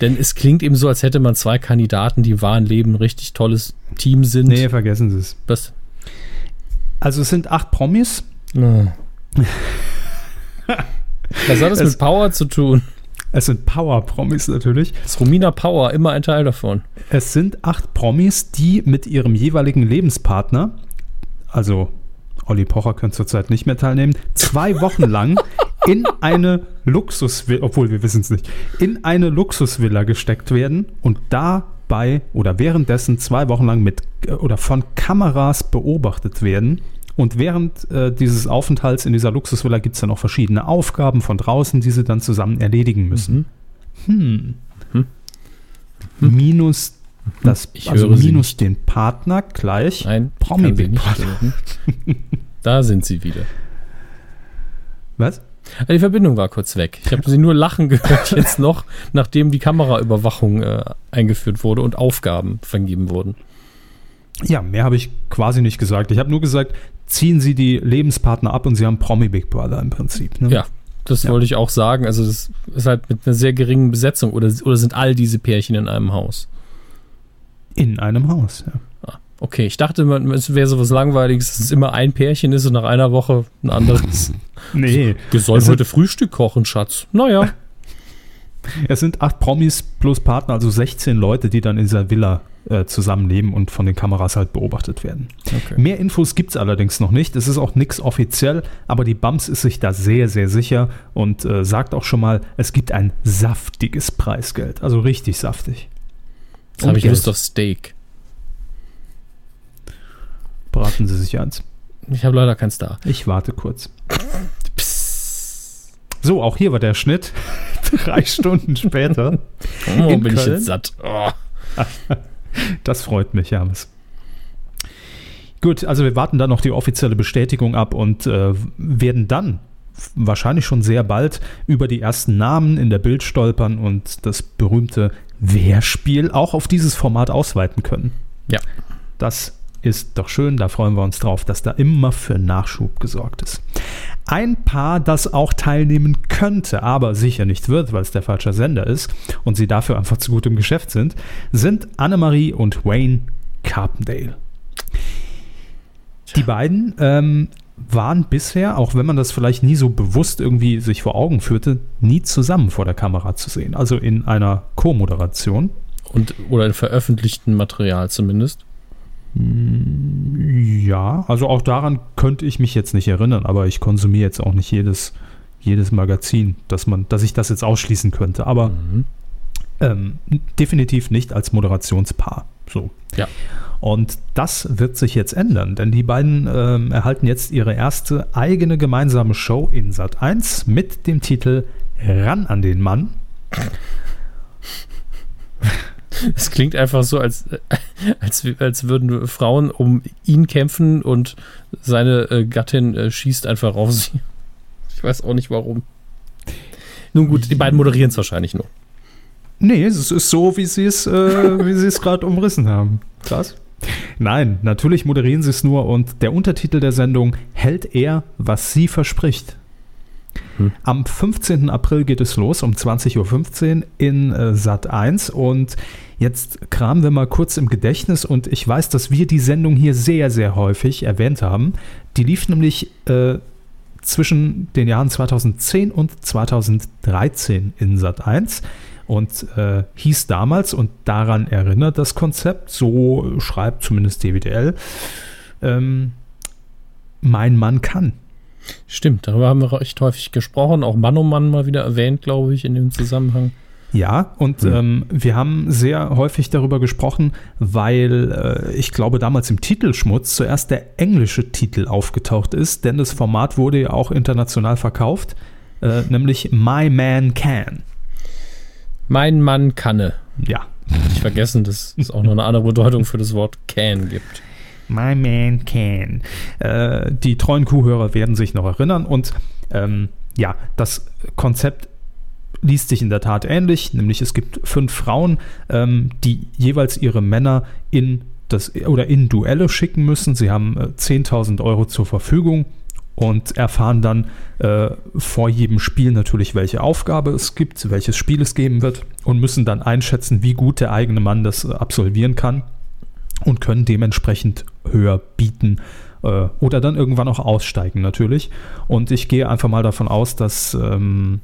Denn es klingt eben so, als hätte man zwei Kandidaten, die im wahren Leben ein richtig tolles Team sind. Nee, vergessen Sie es. Was? Also es sind acht Promis. Oh. Was hat das Es- mit Power zu tun? Es sind Power-Promis natürlich. Ist Romina Power immer ein Teil davon? Es sind acht Promis, die mit ihrem jeweiligen Lebenspartner, also Olli Pocher könnte zurzeit nicht mehr teilnehmen, zwei Wochen lang in eine Luxusvilla, obwohl wir wissen es nicht, in eine Luxusvilla gesteckt werden und dabei oder währenddessen zwei Wochen lang mit äh, oder von Kameras beobachtet werden. Und während äh, dieses Aufenthalts in dieser Luxusvilla gibt es dann auch verschiedene Aufgaben von draußen, die sie dann zusammen erledigen müssen. Hm. Hm. Minus das, Ich also minus den Partner gleich Nein, Promi Big Brother. hören. Da sind sie wieder. Was? Ah, Die Verbindung war kurz weg. Ich habe sie nur lachen gehört jetzt noch, nachdem die Kameraüberwachung äh, eingeführt wurde und Aufgaben vergeben wurden. Ja, mehr habe ich quasi nicht gesagt. Ich habe nur gesagt, ziehen Sie die Lebenspartner ab und Sie haben Promi Big Brother im Prinzip. Ne? Ja, das Ja. wollte ich auch sagen. Also das ist halt mit einer sehr geringen Besetzung oder, oder sind all diese Pärchen in einem Haus? In einem Haus. Ja. Okay, ich dachte, es wäre sowas Langweiliges, dass es immer ein Pärchen ist und nach einer Woche ein anderes. Nee, Wir sollen heute Frühstück kochen, Schatz. Naja. es sind acht Promis plus Partner, also 16 Leute, die dann in dieser Villa äh, zusammenleben und von den Kameras halt beobachtet werden. Okay. Mehr Infos gibt es allerdings noch nicht. Es ist auch nichts offiziell, aber die BAMS ist sich da sehr, sehr sicher und äh, sagt auch schon mal, es gibt ein saftiges Preisgeld. Also richtig saftig. Jetzt habe Und ich Geld. Lust auf Steak. Braten Sie sich eins. Ich habe leider keins da. Ich warte kurz. So, auch hier war der Schnitt. Drei Stunden später. Oh, In bin ich Köln? jetzt satt. Oh. Das freut mich, James. Gut, also wir warten dann noch die offizielle Bestätigung ab und äh, werden dann wahrscheinlich schon sehr bald über die ersten Namen in der Bild stolpern und das berühmte Wer-Spiel auch auf dieses Format ausweiten können. Ja. Das ist doch schön, da freuen wir uns drauf, dass da immer für Nachschub gesorgt ist. Ein Paar, das auch teilnehmen könnte, aber sicher nicht wird, weil es der falsche Sender ist und sie dafür einfach zu gut im Geschäft sind, sind Annemarie und Wayne Carpendale. Die beiden ähm, waren bisher, auch wenn man das vielleicht nie so bewusst irgendwie sich vor Augen führte, nie zusammen vor der Kamera zu sehen. Also in einer Co-Moderation. Und, oder in veröffentlichtem Material zumindest. Ja, also auch daran könnte ich mich jetzt nicht erinnern, aber ich konsumiere jetzt auch nicht jedes, jedes Magazin, dass man, dass ich das jetzt ausschließen könnte. Aber mhm. ähm, definitiv nicht als Moderationspaar. So. Ja. Und das wird sich jetzt ändern, denn die beiden ähm, erhalten jetzt ihre erste eigene gemeinsame Show in Sat 1 mit dem Titel Ran an den Mann. Es klingt einfach so, als, als, als würden Frauen um ihn kämpfen und seine äh, Gattin äh, schießt einfach auf sie. Ich weiß auch nicht warum. Nun gut, die beiden moderieren es wahrscheinlich nur. Nee, es ist so, wie sie es, äh, wie sie es gerade umrissen haben. Krass. Nein, natürlich moderieren sie es nur und der Untertitel der Sendung hält er, was sie verspricht. Hm. Am 15. April geht es los um 20.15 Uhr in äh, Sat 1 und jetzt kramen wir mal kurz im Gedächtnis und ich weiß, dass wir die Sendung hier sehr, sehr häufig erwähnt haben. Die lief nämlich äh, zwischen den Jahren 2010 und 2013 in Sat 1 und äh, hieß damals, und daran erinnert das Konzept, so schreibt zumindest DWDL, ähm, Mein Mann kann. Stimmt, darüber haben wir recht häufig gesprochen, auch Mann um Mann mal wieder erwähnt, glaube ich, in dem Zusammenhang. Ja, und hm. ähm, wir haben sehr häufig darüber gesprochen, weil äh, ich glaube damals im Titelschmutz zuerst der englische Titel aufgetaucht ist, denn das Format wurde ja auch international verkauft, äh, nämlich My Man Can. Mein Mann kanne. Ja. Ich vergessen, dass es auch noch eine andere Bedeutung für das Wort can gibt. My man can. Äh, die treuen Kuhhörer werden sich noch erinnern und ähm, ja, das Konzept liest sich in der Tat ähnlich, nämlich es gibt fünf Frauen, ähm, die jeweils ihre Männer in das oder in Duelle schicken müssen. Sie haben äh, 10.000 Euro zur Verfügung und erfahren dann äh, vor jedem Spiel natürlich, welche Aufgabe es gibt, welches Spiel es geben wird und müssen dann einschätzen, wie gut der eigene Mann das äh, absolvieren kann und können dementsprechend höher bieten äh, oder dann irgendwann auch aussteigen natürlich. Und ich gehe einfach mal davon aus, dass, ähm,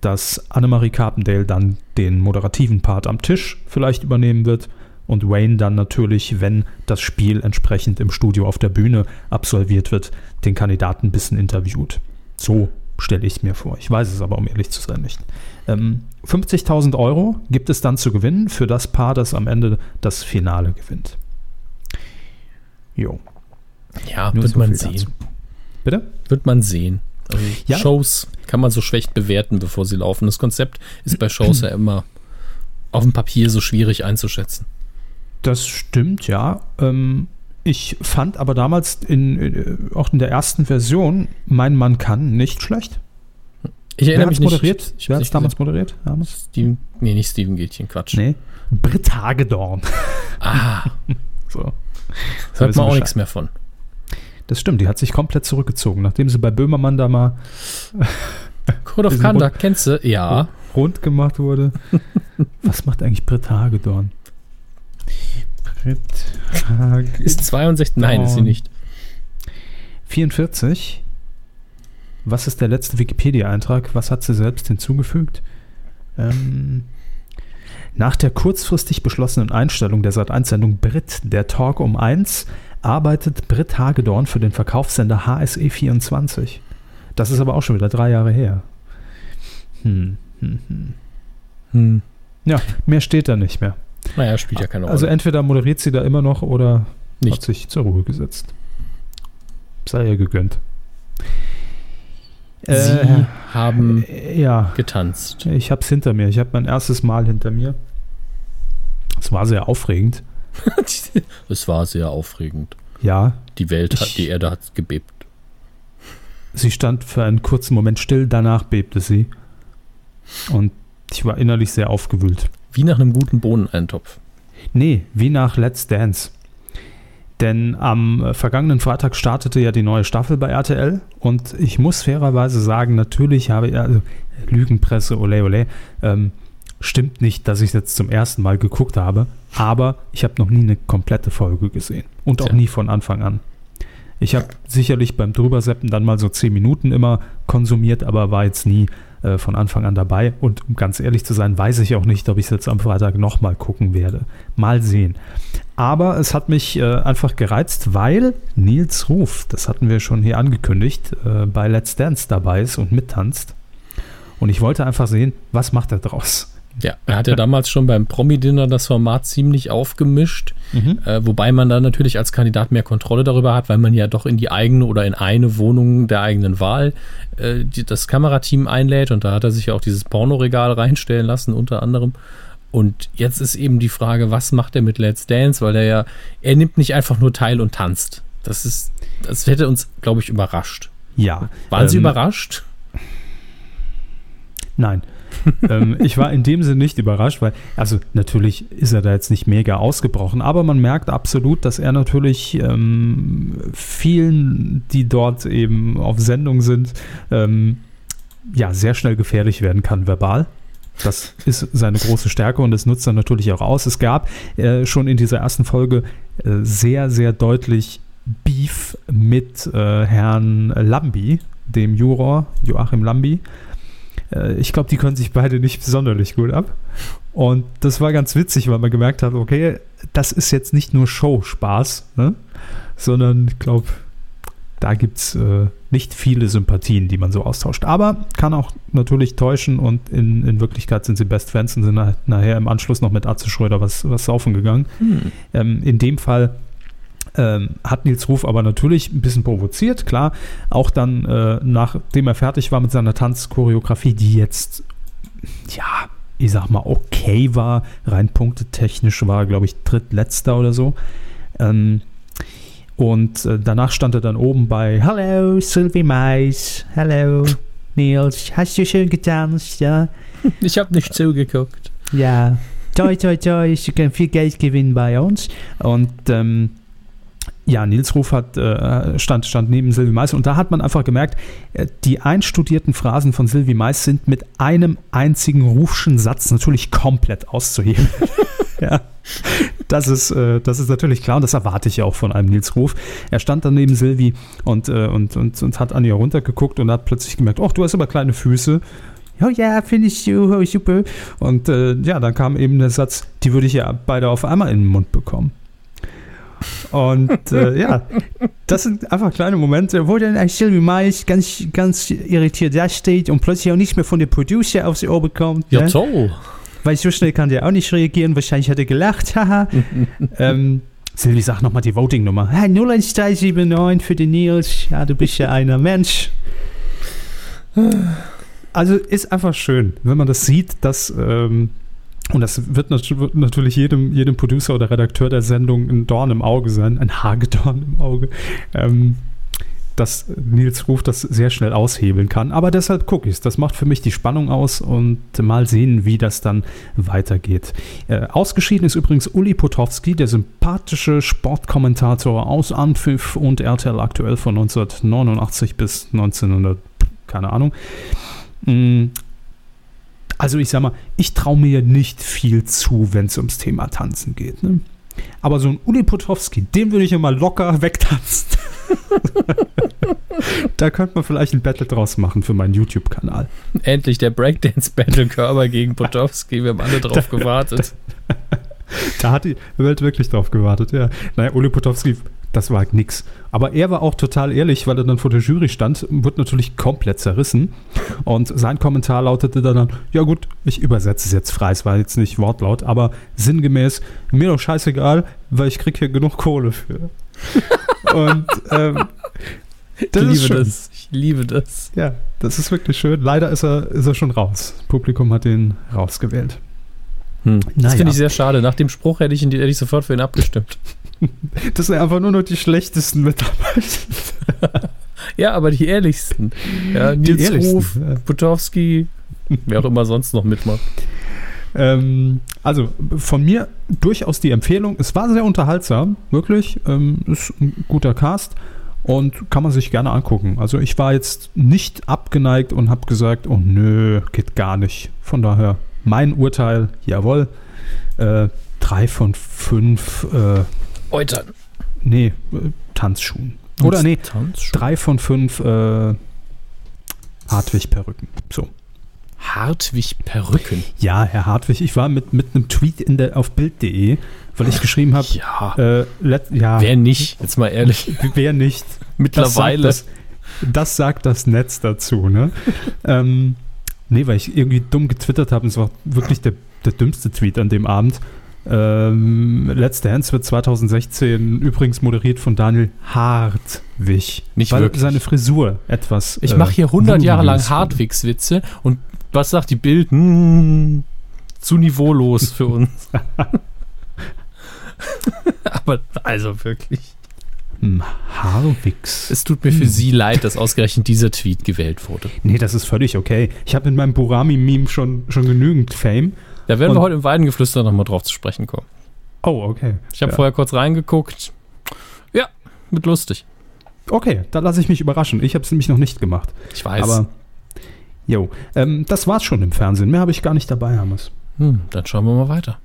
dass Annemarie Carpendale dann den moderativen Part am Tisch vielleicht übernehmen wird und Wayne dann natürlich, wenn das Spiel entsprechend im Studio auf der Bühne absolviert wird, den Kandidaten ein bisschen interviewt. So stelle ich es mir vor. Ich weiß es aber, um ehrlich zu sein, nicht. Ähm, 50.000 Euro gibt es dann zu gewinnen für das Paar, das am Ende das Finale gewinnt. Jo. Ja, Nur wird so man sehen. Dazu. Bitte? Wird man sehen. Also ja. Shows kann man so schlecht bewerten, bevor sie laufen. Das Konzept ist bei Shows ja immer auf dem Papier so schwierig einzuschätzen. Das stimmt, ja. Ähm, ich fand aber damals in, in, auch in der ersten Version Mein Mann kann nicht schlecht. Ich erinnere mich nicht. Moderiert? Wer hat es damals moderiert? Damals? Steven, nee, nicht Steven Gätchen, Quatsch. Nee. Britt Hagedorn. Ah. so. Das hört man auch nichts mehr von. Das stimmt, die hat sich komplett zurückgezogen, nachdem sie bei Böhmermann da mal. Code of Conduct, kennst du? Ja. Rund gemacht wurde. Was macht eigentlich Britt Hagedorn? Britt Ist 62? Nein, ist sie nicht. 44. Was ist der letzte Wikipedia-Eintrag? Was hat sie selbst hinzugefügt? Ähm, nach der kurzfristig beschlossenen Einstellung der Sat1-Sendung Brit, der Talk um 1, arbeitet Britt Hagedorn für den Verkaufssender HSE24. Das ist aber auch schon wieder drei Jahre her. Hm, hm, hm. hm. Ja, mehr steht da nicht mehr. Naja, spielt ja keine Rolle. Also entweder moderiert sie da immer noch oder Nicht. hat sich zur Ruhe gesetzt. Sei ihr gegönnt. Sie äh, haben äh, ja, getanzt. Ich habe es hinter mir. Ich habe mein erstes Mal hinter mir. Es war sehr aufregend. es war sehr aufregend. Ja. Die Welt hat, Ich- die Erde hat gebebt. Sie stand für einen kurzen Moment still, danach bebte sie. Und ich war innerlich sehr aufgewühlt. Wie nach einem guten Bohneneintopf. Nee, wie nach Let's Dance. Denn am äh, vergangenen Freitag startete ja die neue Staffel bei RTL und ich muss fairerweise sagen, natürlich habe ich, also Lügenpresse, ole ole, ähm, stimmt nicht, dass ich es jetzt zum ersten Mal geguckt habe, aber ich habe noch nie eine komplette Folge gesehen und auch Tja. nie von Anfang an. Ich habe sicherlich beim Drüberseppen dann mal so 10 Minuten immer konsumiert, aber war jetzt nie äh, von Anfang an dabei. Und um ganz ehrlich zu sein, weiß ich auch nicht, ob ich es jetzt am Freitag nochmal gucken werde. Mal sehen. Aber es hat mich äh, einfach gereizt, weil Nils Ruf, das hatten wir schon hier angekündigt, äh, bei Let's Dance dabei ist und mittanzt. Und ich wollte einfach sehen, was macht er draus. Ja, er hat ja damals schon beim Promi-Dinner das Format ziemlich aufgemischt, äh, wobei man dann natürlich als Kandidat mehr Kontrolle darüber hat, weil man ja doch in die eigene oder in eine Wohnung der eigenen Wahl äh, die, das Kamerateam einlädt und da hat er sich ja auch dieses Pornoregal reinstellen lassen, unter anderem. Und jetzt ist eben die Frage, was macht er mit Let's Dance, weil er ja, er nimmt nicht einfach nur teil und tanzt. Das ist, das hätte uns, glaube ich, überrascht. Ja. Waren Sie ähm, überrascht? Nein. ähm, ich war in dem Sinne nicht überrascht, weil, also natürlich ist er da jetzt nicht mega ausgebrochen, aber man merkt absolut, dass er natürlich ähm, vielen, die dort eben auf Sendung sind, ähm, ja, sehr schnell gefährlich werden kann, verbal. Das ist seine große Stärke und das nutzt er natürlich auch aus. Es gab äh, schon in dieser ersten Folge äh, sehr, sehr deutlich Beef mit äh, Herrn Lambi, dem Juror, Joachim Lambi. Äh, ich glaube, die können sich beide nicht sonderlich gut ab. Und das war ganz witzig, weil man gemerkt hat, okay, das ist jetzt nicht nur Show-Spaß, ne? sondern ich glaube, da gibt es äh, nicht viele Sympathien, die man so austauscht. Aber kann auch natürlich täuschen und in, in Wirklichkeit sind sie Best Friends und sind nach, nachher im Anschluss noch mit Atze Schröder was, was saufen gegangen. Hm. Ähm, in dem Fall ähm, hat Nils Ruf aber natürlich ein bisschen provoziert, klar. Auch dann, äh, nachdem er fertig war mit seiner Tanzchoreografie, die jetzt, ja, ich sag mal, okay war, rein punktetechnisch war, glaube ich, drittletzter oder so. Ähm, und äh, danach stand er dann oben bei Hallo, Sylvie Mais. Hallo, Nils. Hast du schön getanzt? Ja. Ich habe nicht zugeguckt. Ja, toi, toi, toi, Sie können viel Geld gewinnen bei uns. Und ähm, ja, Nils Ruf hat, äh, stand, stand neben Sylvie Mais und da hat man einfach gemerkt, äh, die einstudierten Phrasen von Sylvie Mais sind mit einem einzigen Rufschen Satz natürlich komplett auszuheben. ja, das ist, äh, das ist natürlich klar und das erwarte ich ja auch von einem Nils Ruf. Er stand dann neben Sylvie und, und, und, und hat an ihr runtergeguckt und hat plötzlich gemerkt, oh, du hast aber kleine Füße. Oh ja, finde ich super. Und ja, dann kam eben der Satz, die würde ich ja beide auf einmal in den Mund bekommen. Und äh, ja, das sind einfach kleine Momente, wo dann ein Sylvie Mais ganz, ganz irritiert da steht und plötzlich auch nicht mehr von der Producer aufs Ohr bekommt. Ja, ne? toll. Weil so schnell kann der auch nicht reagieren. Wahrscheinlich hat er gelacht. Haha. ähm, Silvi, sag nochmal die Voting-Nummer. Hey, 01379 für den Nils. Ja, du bist ja einer Mensch. Also ist einfach schön, wenn man das sieht, dass, ähm, und das wird nat wird natürlich jedem, jedem Producer oder Redakteur der Sendung ein Dorn im Auge sein, ein Hagedorn im Auge, ähm, dass Nils Ruf das sehr schnell aushebeln kann. Aber deshalb gucke ich es. Das macht für mich die Spannung aus und mal sehen, wie das dann weitergeht. Äh, ausgeschieden ist übrigens Uli Potowski, der sympathische Sportkommentator aus Anpfiff und RTL aktuell von 1989 bis 1900, keine Ahnung. Mm, Also ich sag mal, ich traue mir nicht viel zu, wenn es ums Thema Tanzen geht. Ne? Aber so ein Uli Potowski, den würde ich immer locker wegtanzen. da könnte man vielleicht ein Battle draus machen für meinen YouTube-Kanal. Endlich der Breakdance-Battle Körper gegen Potowski. Wir haben alle drauf gewartet. Da hat die Welt wirklich drauf gewartet, ja. Naja, Uli Potowski, das war nix. Aber er war auch total ehrlich, weil er dann vor der Jury stand, wird natürlich komplett zerrissen. Und sein Kommentar lautete dann, ja gut, ich übersetze es jetzt frei, es war jetzt nicht wortlaut, aber sinngemäß, mir doch scheißegal, weil ich krieg hier genug Kohle für. Und ähm, das ich ist liebe schön. das. Ich liebe das. Ja, das ist wirklich schön. Leider ist er, ist er schon raus. Das Publikum hat ihn rausgewählt. Hm. Das Naja. finde ich sehr schade. Nach dem Spruch hätte ich, ihn- hätte ich sofort für ihn abgestimmt. Das sind einfach nur noch die schlechtesten Mitarbeiter. Ja, aber die ehrlichsten. Ja, Nils ehrlichsten, Ruf, ja. Butowski, wer auch immer sonst noch mitmacht. Ähm, also von mir durchaus die Empfehlung. Es war sehr unterhaltsam, wirklich. Ähm, ist ein guter Cast und kann man sich gerne angucken. Also ich war jetzt nicht abgeneigt und habe gesagt, oh nö, geht gar nicht. Von daher mein Urteil, jawohl. Äh, drei von fünf, äh, Eutern. nee, äh, Tanzschuhen. Oder nee, Tanzschuh. drei von fünf äh, Hartwig-Perücken. So. Hartwig Perücken. Ja, Herr Hartwig, ich war mit, mit einem Tweet in der, auf Bild.de, weil ich geschrieben habe, Ja. äh, let, ja, Wer nicht? Jetzt mal ehrlich. wer nicht? Mittlerweile. Das sagt das, das sagt das Netz dazu, ne? ähm, nee, weil ich irgendwie dumm getwittert habe und es war wirklich der, der dümmste Tweet an dem Abend. Ähm, Let's Dance wird 2016 übrigens moderiert von Daniel Hartwig. Nicht weil wirklich. seine Frisur etwas. Ich äh, mache hier 100 Jahre lang. Hartwigs-Witze und was sagt die Bild? Hm, zu niveaulos für uns. Aber also wirklich. Hm, Hartwigs. Es tut mir für Sie leid, dass ausgerechnet dieser Tweet gewählt wurde. Nee, das ist völlig okay. Ich habe mit meinem Burami-Meme schon, schon genügend Fame. Da werden Und- wir heute im Weidengeflüster nochmal drauf zu sprechen kommen. Oh, okay. Ich habe Ja. vorher kurz reingeguckt. Ja, mit lustig. Okay, da lasse ich mich überraschen. Ich habe es nämlich noch nicht gemacht. Ich weiß. Aber, jo, ähm, das war's schon im Fernsehen. Mehr habe ich gar nicht dabei, Hammes. hm, dann schauen wir mal weiter.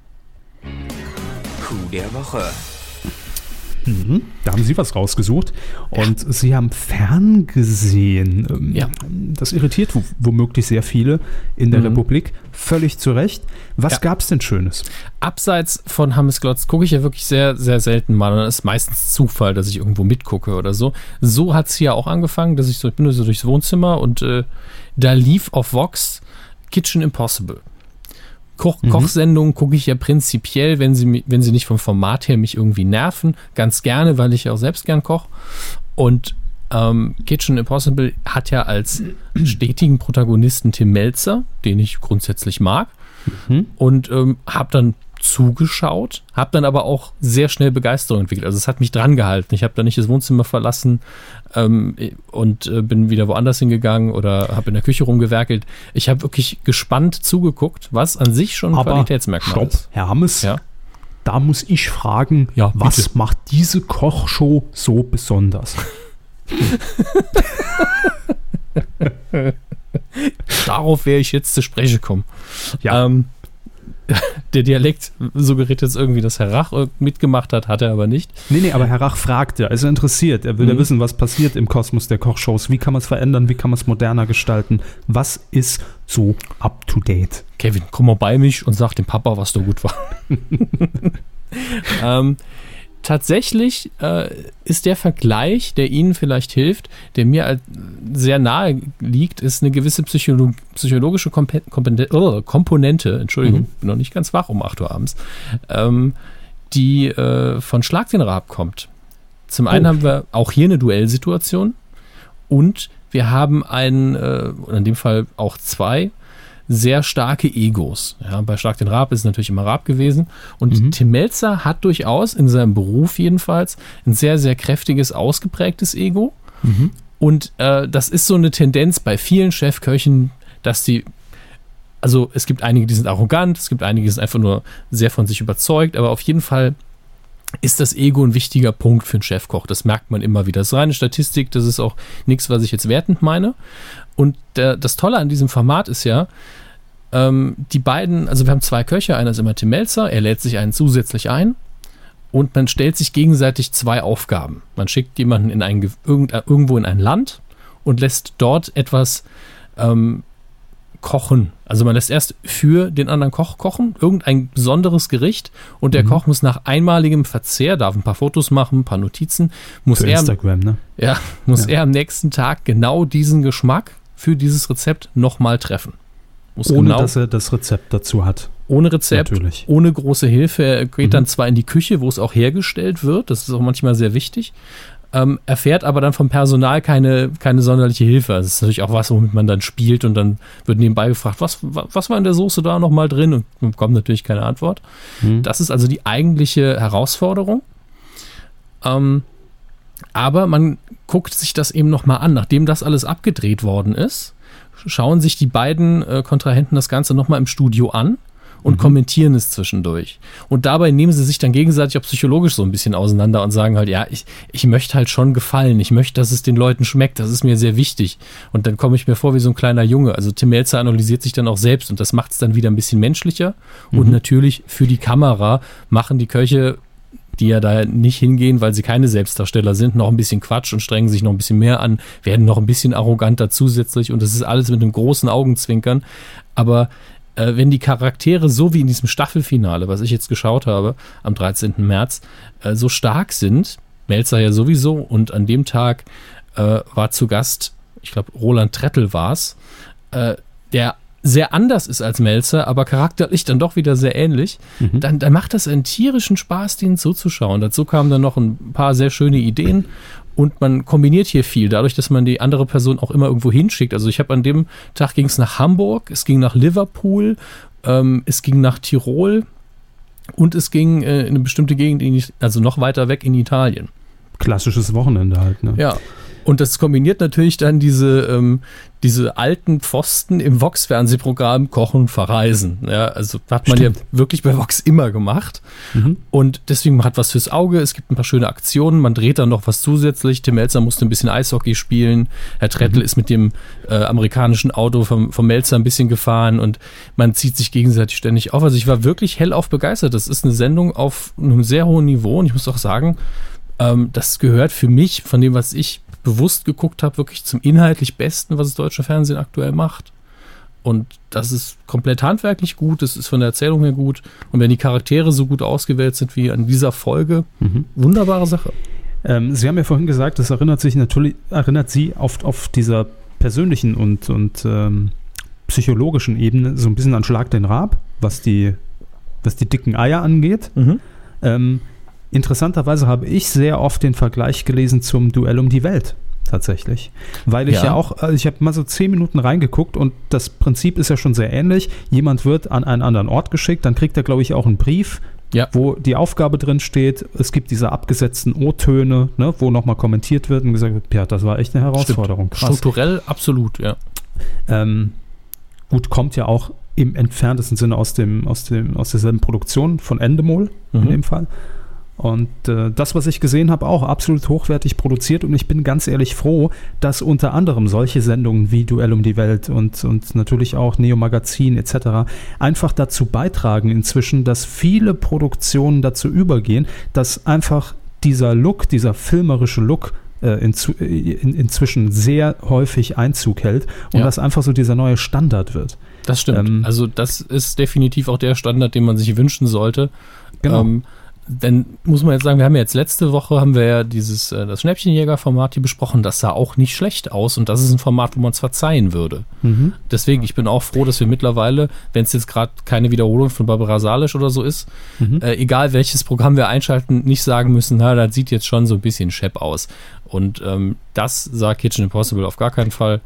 Coup der Woche. Mhm. Da haben Sie was rausgesucht und Sie haben ferngesehen. Ähm, Ja. Das irritiert wo- womöglich sehr viele in der Mhm. Republik. Völlig zu Recht. Was Ja. gab's denn Schönes? Abseits von Hammes Glotz gucke ich ja wirklich sehr, sehr selten mal. Und das ist meistens Zufall, dass ich irgendwo mitgucke oder so. So hat es hier auch angefangen, dass ich so, ich bin so durchs Wohnzimmer und äh, da lief auf Vox Kitchen Impossible. Koch Mhm. Kochsendungen gucke ich ja prinzipiell, wenn sie, wenn sie nicht vom Format her mich irgendwie nerven, ganz gerne, weil ich ja auch selbst gern koche. Und ähm, Kitchen Impossible hat ja als stetigen Protagonisten Tim Melzer, den ich grundsätzlich mag Mhm. und ähm, habe dann zugeschaut, habe dann aber auch sehr schnell Begeisterung entwickelt. Also es hat mich dran gehalten. Ich habe dann nicht das Wohnzimmer verlassen ähm, und äh, bin wieder woanders hingegangen oder habe in der Küche rumgewerkelt. Ich habe wirklich gespannt zugeguckt, was an sich schon ein Aber Qualitätsmerkmal stopp, ist. Herr Hammes. Ja. Da muss ich fragen, Ja, was macht diese Kochshow so besonders? Darauf wäre ich jetzt zu sprechen kommen. Ja. Ähm, der Dialekt suggeriert jetzt irgendwie, dass Herr Rach mitgemacht hat, hat er aber nicht. Nee, nee, aber Herr Rach fragt ja, ist er interessiert. Er will ja Mhm. wissen, was passiert im Kosmos der Kochshows. Wie kann man es verändern? Wie kann man es moderner gestalten? Was ist so up to date? Kevin, komm mal bei mich und sag dem Papa, was da gut war. ähm, tatsächlich äh, ist der Vergleich, der Ihnen vielleicht hilft, der mir sehr nahe liegt, ist eine gewisse Psycholo psychologische Kompe Kompone oh, Komponente, Entschuldigung, Mhm. bin noch nicht ganz wach um 8 Uhr abends, ähm, die äh, von Schlag den Raab kommt. Zum einen Oh. haben wir auch hier eine Duellsituation und wir haben einen, äh, in dem Fall auch zwei, sehr starke Egos. Ja, bei Schlag den Raab ist es natürlich immer Raab gewesen. Und Mhm. Tim Melzer hat durchaus in seinem Beruf jedenfalls ein sehr, sehr kräftiges, ausgeprägtes Ego. Und äh, das ist so eine Tendenz bei vielen Chefköchen, dass die, also es gibt einige, die sind arrogant, es gibt einige, die sind einfach nur sehr von sich überzeugt, aber auf jeden Fall ist das Ego ein wichtiger Punkt für einen Chefkoch. Das merkt man immer wieder. Das ist reine Statistik, das ist auch nichts, was ich jetzt wertend meine. Und der, das Tolle an diesem Format ist ja, ähm, die beiden, also wir haben zwei Köche, einer ist immer Tim Melzer, er lädt sich einen zusätzlich ein und man stellt sich gegenseitig zwei Aufgaben. Man schickt jemanden in ein, Ge- irgend, irgendwo in ein Land und lässt dort etwas ähm, kochen. Also man lässt erst für den anderen Koch kochen, irgendein besonderes Gericht und der Mhm. Koch muss nach einmaligem Verzehr, darf ein paar Fotos machen, ein paar Notizen, muss Für er Instagram, ne? ja, muss Ja. er am nächsten Tag genau diesen Geschmack für dieses Rezept nochmal treffen. Muss Ohne genau, dass er das Rezept dazu hat. ohne Rezept, Natürlich. ohne große Hilfe. Er geht Mhm. dann zwar in die Küche, wo es auch hergestellt wird, das ist auch manchmal sehr wichtig, ähm, erfährt aber dann vom Personal keine, keine sonderliche Hilfe. Das ist natürlich auch was, womit man dann spielt und dann wird nebenbei gefragt, was, wa- was war in der Soße da nochmal drin und man bekommt natürlich keine Antwort. Mhm. Das ist also die eigentliche Herausforderung. Ähm, aber man guckt sich das eben nochmal an. Nachdem das alles abgedreht worden ist, schauen sich die beiden äh, Kontrahenten das Ganze nochmal im Studio an und mhm. kommentieren es zwischendurch. Und dabei nehmen sie sich dann gegenseitig auch psychologisch so ein bisschen auseinander und sagen halt, ja, ich, ich möchte halt schon gefallen, ich möchte, dass es den Leuten schmeckt, das ist mir sehr wichtig. Und dann komme ich mir vor wie so ein kleiner Junge. Also Tim Melzer analysiert sich dann auch selbst und das macht es dann wieder ein bisschen menschlicher. Mhm. Und natürlich für die Kamera machen die Köche die ja da nicht hingehen, weil sie keine Selbstdarsteller sind, noch ein bisschen Quatsch und strengen sich noch ein bisschen mehr an, werden noch ein bisschen arroganter zusätzlich und das ist alles mit einem großen Augenzwinkern. Aber äh, wenn die Charaktere so wie in diesem Staffelfinale, was ich jetzt geschaut habe, am 13. März, äh, so stark sind, Melzer ja sowieso und an dem Tag äh, war zu Gast, ich glaube Roland Trettel war es, äh, der sehr anders ist als Melzer, aber charakterlich dann doch wieder sehr ähnlich, mhm. dann, dann macht das einen tierischen Spaß, den zuzuschauen. Dazu kamen dann noch ein paar sehr schöne Ideen und man kombiniert hier viel, dadurch, dass man die andere Person auch immer irgendwo hinschickt. Also ich habe an dem Tag ging es nach Hamburg, es ging nach Liverpool, ähm, es ging nach Tirol und es ging äh, in eine bestimmte Gegend, in, also noch weiter weg in Italien. Klassisches Wochenende halt, ne? Ja. Und das kombiniert natürlich dann diese, ähm, diese alten Pfosten im Vox-Fernsehprogramm Kochen, Verreisen. Ja, also hat man Stimmt. ja wirklich bei Vox immer gemacht. Mhm. Und deswegen man hat was fürs Auge. Es gibt ein paar schöne Aktionen. Man dreht dann noch was zusätzlich. Tim Melzer musste ein bisschen Eishockey spielen. Herr Trettel mhm. ist mit dem äh, amerikanischen Auto vom, vom Melzer ein bisschen gefahren und man zieht sich gegenseitig ständig auf. Also ich war wirklich hellauf begeistert. Das ist eine Sendung auf einem sehr hohen Niveau und ich muss auch sagen, ähm, das gehört für mich von dem, was ich bewusst geguckt habe, wirklich zum inhaltlich Besten, was das deutsche Fernsehen aktuell macht. Und das ist komplett handwerklich gut, das ist von der Erzählung her gut. Und wenn die Charaktere so gut ausgewählt sind wie an dieser Folge, mhm. wunderbare Sache. Ähm, Sie haben ja vorhin gesagt, das erinnert sich natürlich, erinnert Sie auf, auf dieser persönlichen und, und ähm, psychologischen Ebene so ein bisschen an Schlag den Rab, was die, was die dicken Eier angeht. Mhm. Ähm, Interessanterweise habe ich sehr oft den Vergleich gelesen zum Duell um die Welt tatsächlich. Weil ich ja, ja auch, also ich habe mal so zehn Minuten reingeguckt und das Prinzip ist ja schon sehr ähnlich. Jemand wird an einen anderen Ort geschickt, dann kriegt er, glaube ich, auch einen Brief, ja. wo die Aufgabe drin steht. Es gibt diese abgesetzten O-Töne, ne, wo nochmal kommentiert wird und gesagt wird, ja, das war echt eine Herausforderung. Strukturell absolut, ja. Ähm, gut, kommt ja auch im entferntesten Sinne aus, dem, aus, dem, aus derselben Produktion von Endemol mhm. in dem Fall. Und äh, das, was ich gesehen habe, auch absolut hochwertig produziert. Und ich bin ganz ehrlich froh, dass unter anderem solche Sendungen wie Duell um die Welt und, und natürlich auch Neo Magazin etc. einfach dazu beitragen inzwischen, dass viele Produktionen dazu übergehen, dass einfach dieser Look, dieser filmerische Look äh, in, in, inzwischen sehr häufig Einzug hält und ja. dass einfach so dieser neue Standard wird. Das stimmt. Ähm, also das ist definitiv auch der Standard, den man sich wünschen sollte. Genau. Ähm, dann muss man jetzt sagen, wir haben ja jetzt letzte Woche haben wir ja dieses äh, das Schnäppchenjäger-Format hier besprochen. Das sah auch nicht schlecht aus und das ist ein Format, wo man es verzeihen würde. Mhm. Deswegen, ich bin auch froh, dass wir mittlerweile, wenn es jetzt gerade keine Wiederholung von Barbara Salisch oder so ist, mhm. äh, egal welches Programm wir einschalten, nicht sagen müssen, na, das sieht jetzt schon so ein bisschen schepp aus. Und ähm, das sagt Kitchen Impossible auf gar keinen Fall.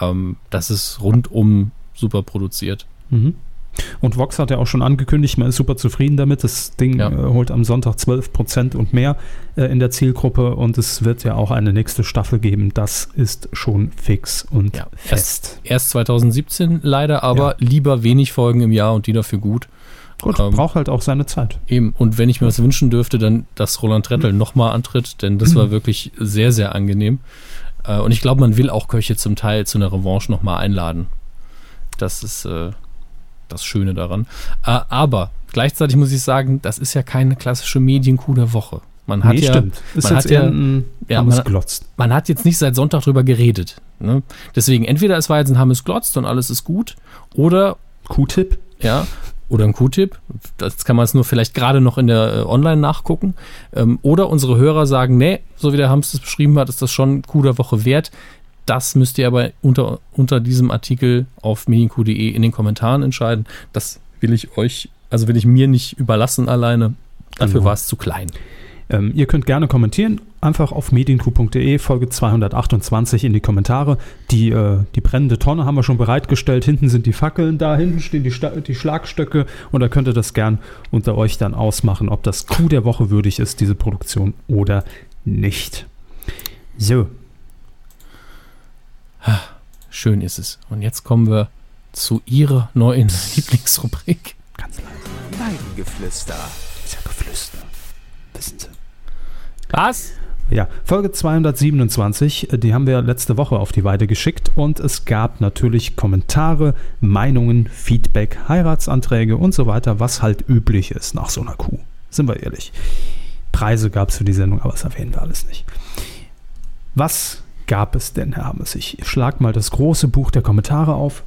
Ähm, das ist rundum super produziert. Mhm. Und Vox hat ja auch schon angekündigt, man ist super zufrieden damit. Das Ding ja. äh, holt am Sonntag 12 Prozent und mehr äh, in der Zielgruppe und es wird ja auch eine nächste Staffel geben. Das ist schon fix und ja, fest. Erst, erst, 2017 leider, aber ja. lieber wenig Folgen im Jahr und die dafür gut. Gut, ähm, braucht halt auch seine Zeit. Eben, und wenn ich mir was wünschen dürfte, dann, dass Roland Trettel mhm. nochmal antritt, denn das war mhm. wirklich sehr, sehr angenehm. Äh, und ich glaube, man will auch Köche zum Teil zu einer Revanche nochmal einladen. Das ist, äh, das Schöne daran. Äh, aber gleichzeitig muss ich sagen, das ist ja keine klassische Medienkuh der Woche. Man hat nee, ja, stimmt. Ist man hat ja, ein ja man, man, hat jetzt nicht seit Sonntag drüber geredet. Ne? Deswegen, entweder es war jetzt ein Hammes Glotzt und alles ist gut, oder Q-Tipp. Ja, oder ein Q-Tipp. Das kann man es nur vielleicht gerade noch in der äh, Online nachgucken. Ähm, oder unsere Hörer sagen, nee, so wie der Hams das beschrieben hat, ist das schon Kuh der Woche wert. Das müsst ihr aber unter, unter diesem Artikel auf medienq.de in den Kommentaren entscheiden. Das will ich euch, also will ich mir nicht überlassen alleine. Dafür genau. war es zu klein. Ähm, ihr könnt gerne kommentieren einfach auf medienku.de Folge 228 in die Kommentare. Die, äh, die brennende Tonne haben wir schon bereitgestellt. Hinten sind die Fackeln, da hinten stehen die, Sta die Schlagstöcke und da könnt ihr das gern unter euch dann ausmachen, ob das Coup der Woche würdig ist, diese Produktion oder nicht. So. Schön ist es. Und jetzt kommen wir zu Ihrer neuen Lieblingsrubrik. Ganz leise. Weidengeflüster. Ist ja Geflüster. Wissen Sie. Was? Ja, Folge 227, äh, die haben wir letzte Woche auf die Weide geschickt und es gab natürlich Kommentare, Meinungen, Feedback, Heiratsanträge und so weiter, was halt üblich ist nach so einer Kuh. Sind wir ehrlich. Preise gab es für die Sendung, aber das erwähnen wir alles nicht. Was gab es denn, Herr Hammes? Ich schlag mal das große Buch der Kommentare auf.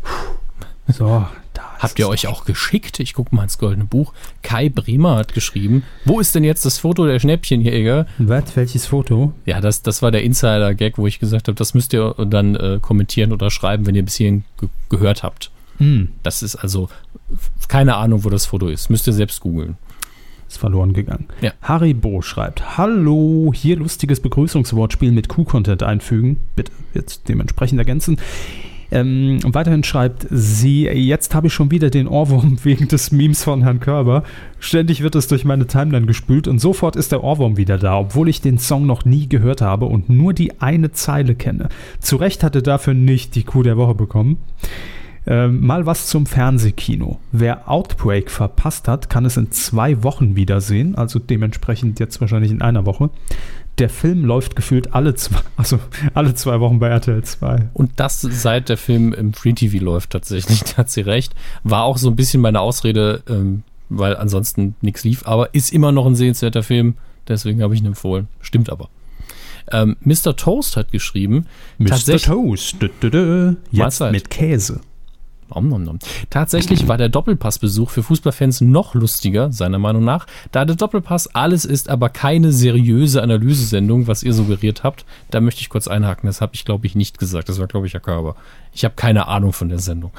So, da ist Habt ihr euch auch geschickt? Ich gucke mal ins goldene Buch. Kai Bremer hat geschrieben. Wo ist denn jetzt das Foto der Schnäppchenjäger? Was? Welches Foto? Ja, das, das war der Insider-Gag, wo ich gesagt habe, das müsst ihr dann äh, kommentieren oder schreiben, wenn ihr bis hierhin ge gehört habt. Hm, Das ist also keine Ahnung, wo das Foto ist. Müsst ihr selbst googeln. Ist verloren gegangen. Ja. Haribo schreibt: Hallo, hier lustiges Begrüßungswortspiel mit Q-Content einfügen. Bitte jetzt dementsprechend ergänzen. Ähm, weiterhin schreibt sie, jetzt habe ich schon wieder den Ohrwurm wegen des Memes von Herrn Körber. Ständig wird es durch meine Timeline gespült und sofort ist der Ohrwurm wieder da, obwohl ich den Song noch nie gehört habe und nur die eine Zeile kenne. Zu Recht hatte dafür nicht die Kuh der Woche bekommen. Ähm, mal was zum Fernsehkino. Wer Outbreak verpasst hat, kann es in zwei Wochen wiedersehen, also dementsprechend jetzt wahrscheinlich in einer Woche. Der Film läuft gefühlt alle zwei, also alle zwei Wochen bei RTL 2. Und das seit der Film im Free TV läuft tatsächlich, da hat sie recht. War auch so ein bisschen meine Ausrede, ähm, weil ansonsten nichts lief, aber ist immer noch ein sehenswerter Film, deswegen habe ich ihn empfohlen. Stimmt aber. Ähm, Mr. Toast hat geschrieben, Mr. Toast. Dü, dü, dü. Jetzt Mahlzeit. mit Käse. Nom, nom, nom. Tatsächlich war der Doppelpassbesuch für Fußballfans noch lustiger, seiner Meinung nach, da der Doppelpass alles ist, aber keine seriöse Analysesendung, was ihr suggeriert habt. Da möchte ich kurz einhaken, das habe ich, glaube ich, nicht gesagt. Das war, glaube ich, Herr Körber. Ich habe keine Ahnung von der Sendung.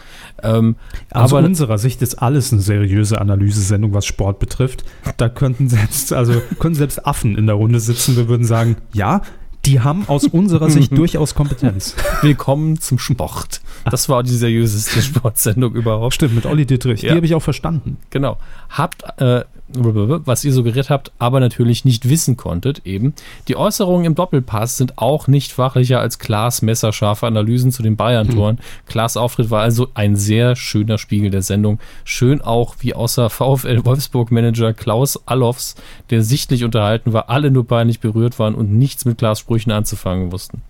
Ähm, Aus aber unserer Sicht ist alles eine seriöse Analysesendung, was Sport betrifft. Da könnten selbst, also können selbst Affen in der Runde sitzen. Wir würden sagen, ja, die haben aus unserer Sicht durchaus Kompetenz. willkommen zum Sport. Das war die seriöseste Sportsendung überhaupt. Stimmt, mit Olli Dittrich. Ja. Die habe ich auch verstanden. Genau. Habt, äh, was ihr suggeriert habt, aber natürlich nicht wissen konntet, eben. Die Äußerungen im Doppelpass sind auch nicht fachlicher als Klaas messerscharfe Analysen zu den Bayern-Toren. Klaas Auftritt war also ein sehr schöner Spiegel der Sendung. Schön auch, wie außer VfL Wolfsburg-Manager Klaus Allofs, der sichtlich unterhalten war, alle nur peinlich berührt waren und nichts mit Klaas Sprüchen anzufangen wussten.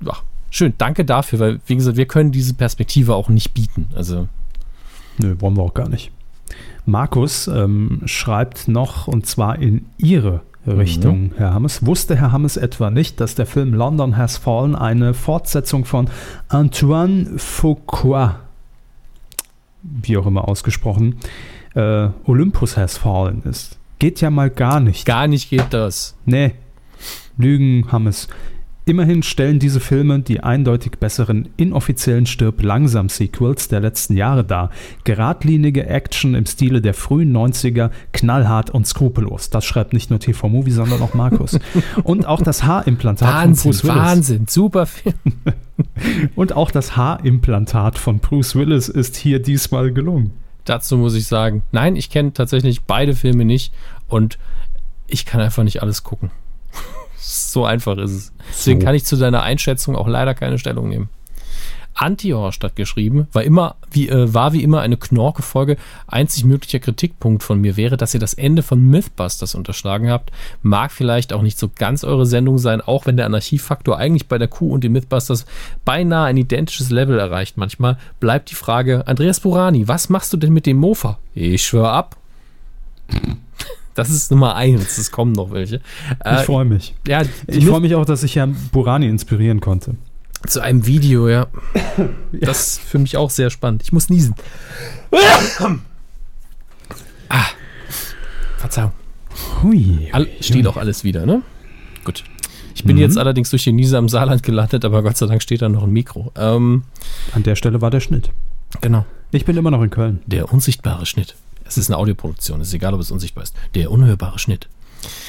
Ja, schön. Danke dafür, weil, wie gesagt, wir können diese Perspektive auch nicht bieten. Also, Nö, wollen wir auch gar nicht. Markus ähm, schreibt noch, und zwar in Ihre Richtung, Herr Hammes. Wusste Herr Hammes etwa nicht, dass der Film London Has Fallen eine Fortsetzung von Antoine Fuqua, wie auch immer ausgesprochen, äh, Olympus Has Fallen ist? Geht ja mal gar nicht. gar nicht geht das. Nee, Lügen, Hammes. Immerhin stellen diese Filme die eindeutig besseren inoffiziellen Stirb-langsam-Sequels der letzten Jahre dar. Geradlinige Action im Stile der frühen 90er, knallhart und skrupellos. Das schreibt nicht nur TV Movie, sondern auch Markus. und auch das Haarimplantat von Wahnsinn, Bruce Willis. Wahnsinn, super Film. Und auch das Haarimplantat von Bruce Willis ist hier diesmal gelungen. Dazu muss ich sagen, nein, ich kenne tatsächlich beide Filme nicht und ich kann einfach nicht alles gucken. So einfach ist es. Deswegen So. kann ich zu deiner Einschätzung auch leider keine Stellung nehmen. Antihorst hat geschrieben, war immer, wie, äh, war wie immer eine Knorke-Folge. Einzig möglicher Kritikpunkt von mir wäre, dass ihr das Ende von Mythbusters unterschlagen habt. Mag vielleicht auch nicht so ganz eure Sendung sein, auch wenn der Anarchiefaktor eigentlich bei der Kuh und den Mythbusters beinahe ein identisches Level erreicht. Manchmal bleibt die Frage, Andreas Burani, was machst du denn mit dem Mofa? Ich schwör ab. Das ist Nummer eins, es kommen noch welche. Ich Äh, freue mich. ja, Ich freue mich auch, dass ich Herrn Burani inspirieren konnte. zu einem Video, ja. Das ist für mich auch sehr spannend. Ich muss niesen. ah. Verzeihung. Hui. All, steht auch alles wieder, ne? Gut. Ich bin jetzt allerdings durch den Niese am Saarland gelandet, aber Gott sei Dank steht da noch ein Mikro. Ähm, An der Stelle war der Schnitt. genau. Ich bin immer noch in Köln. Der unsichtbare Schnitt. Es ist eine Audioproduktion. Es ist egal, ob es unsichtbar ist. Der unhörbare Schnitt.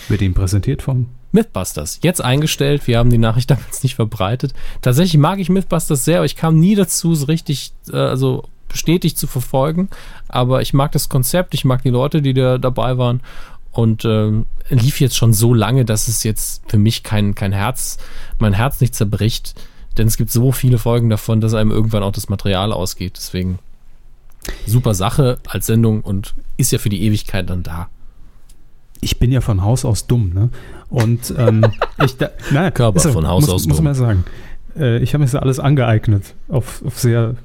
Wird Ihnen präsentiert vom Mythbusters. Jetzt eingestellt. Wir haben die Nachricht damals nicht verbreitet. Tatsächlich mag ich Mythbusters sehr, aber ich kam nie dazu, es richtig, äh, also bestätigt zu verfolgen. Aber ich mag das Konzept, ich mag die Leute, die da dabei waren. Und ähm, lief jetzt schon so lange, dass es jetzt für mich kein, kein Herz, mein Herz nicht zerbricht. Denn es gibt so viele Folgen davon, dass einem irgendwann auch das Material ausgeht. Deswegen super Sache als Sendung und ist ja für die Ewigkeit dann da. Ich bin ja von Haus aus dumm, ne? Und ähm, ich da, na, Körper ist von Haus muss, aus muss dumm. man sagen. Äh, ich habe mir das alles angeeignet auf, auf sehr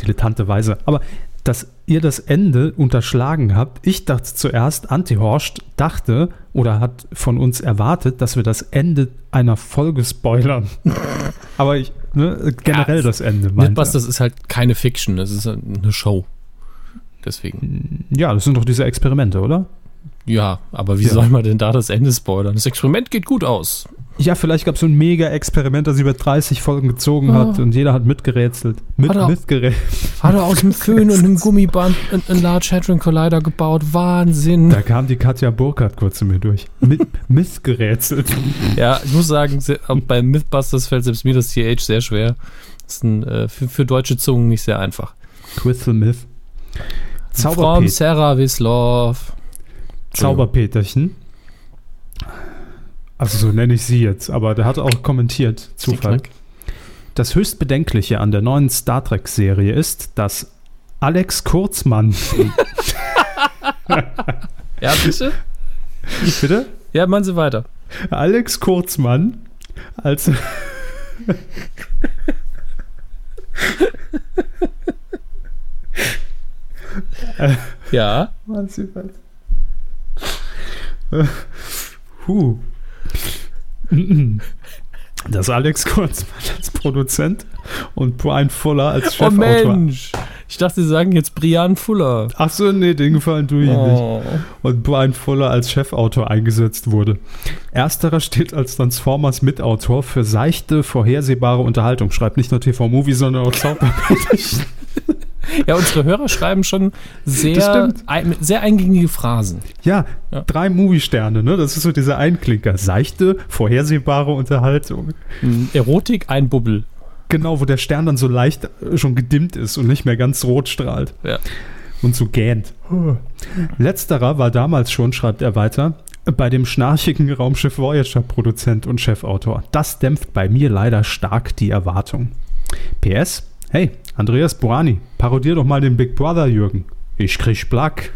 dilettante Weise. Aber dass ihr das Ende unterschlagen habt, ich dachte zuerst, Antihorst dachte oder hat von uns erwartet, dass wir das Ende einer Folge spoilern. Aber ich, ne, generell Ja, das Ende. er. Mythbusters ist halt keine Fiction, das ist eine Show. Deswegen. Ja, das sind doch diese Experimente, oder? Ja, aber wie Ja. soll man denn da das Ende spoilern? Das Experiment geht gut aus. Ja, vielleicht gab es so ein Mega-Experiment, das über 30 Folgen gezogen hat Oh. und jeder hat mitgerätselt. Mit, Hat er- mitgerätselt. Hat er aus dem Föhn und einem Gummiband einen, Large Hadron Collider gebaut. Wahnsinn. Da kam die Katja Burkhardt kurz zu mir durch. Mit, missgerätselt. Ja, ich muss sagen, bei Mythbusters fällt selbst mir das TH sehr schwer. Das ist ein, äh, für, für deutsche Zungen nicht sehr einfach. Crystal Myth. From Zauberpet Sarah Wislov. Zauberpeterchen. Also so nenne ich sie jetzt, aber der hat auch kommentiert, Zufall. Das höchst Bedenkliche an der neuen Star Trek-Serie ist, dass Alex Kurzmann. Ja, bitte? Bitte? Ja, machen Sie weiter. Alex Kurzmann als. Ja. Huh. Das Alex Kurzmann als Produzent und Brian Fuller als Oh Chefautor. Mensch. Ich dachte, Sie sagen jetzt Brian Fuller. Ach so, nee, den gefallen tue ich nicht. Oh. Und Brian Fuller als Chefautor eingesetzt wurde. Ersterer steht als Transformers Mitautor für seichte, vorhersehbare Unterhaltung. Schreibt nicht nur TV-Movie, sondern auch Zauberpeterchen. Ja, unsere Hörer schreiben schon sehr, ein, sehr eingängige Phrasen. Ja, Ja. drei Movie-Sterne, ne? Das ist so dieser Einklinker. Seichte, vorhersehbare Unterhaltung. Hm, Erotik, ein Bubbel. Genau, wo der Stern dann so leicht äh, schon gedimmt ist und nicht mehr ganz rot strahlt. Ja. Und so gähnt. Letzterer war damals schon, schreibt er weiter, bei dem schnarchigen Raumschiff Voyager Produzent und Chefautor. Das dämpft bei mir leider stark die Erwartung. PS, hey, Andreas Borani, parodier doch mal den Big Brother Jürgen. Ich krieg Plack.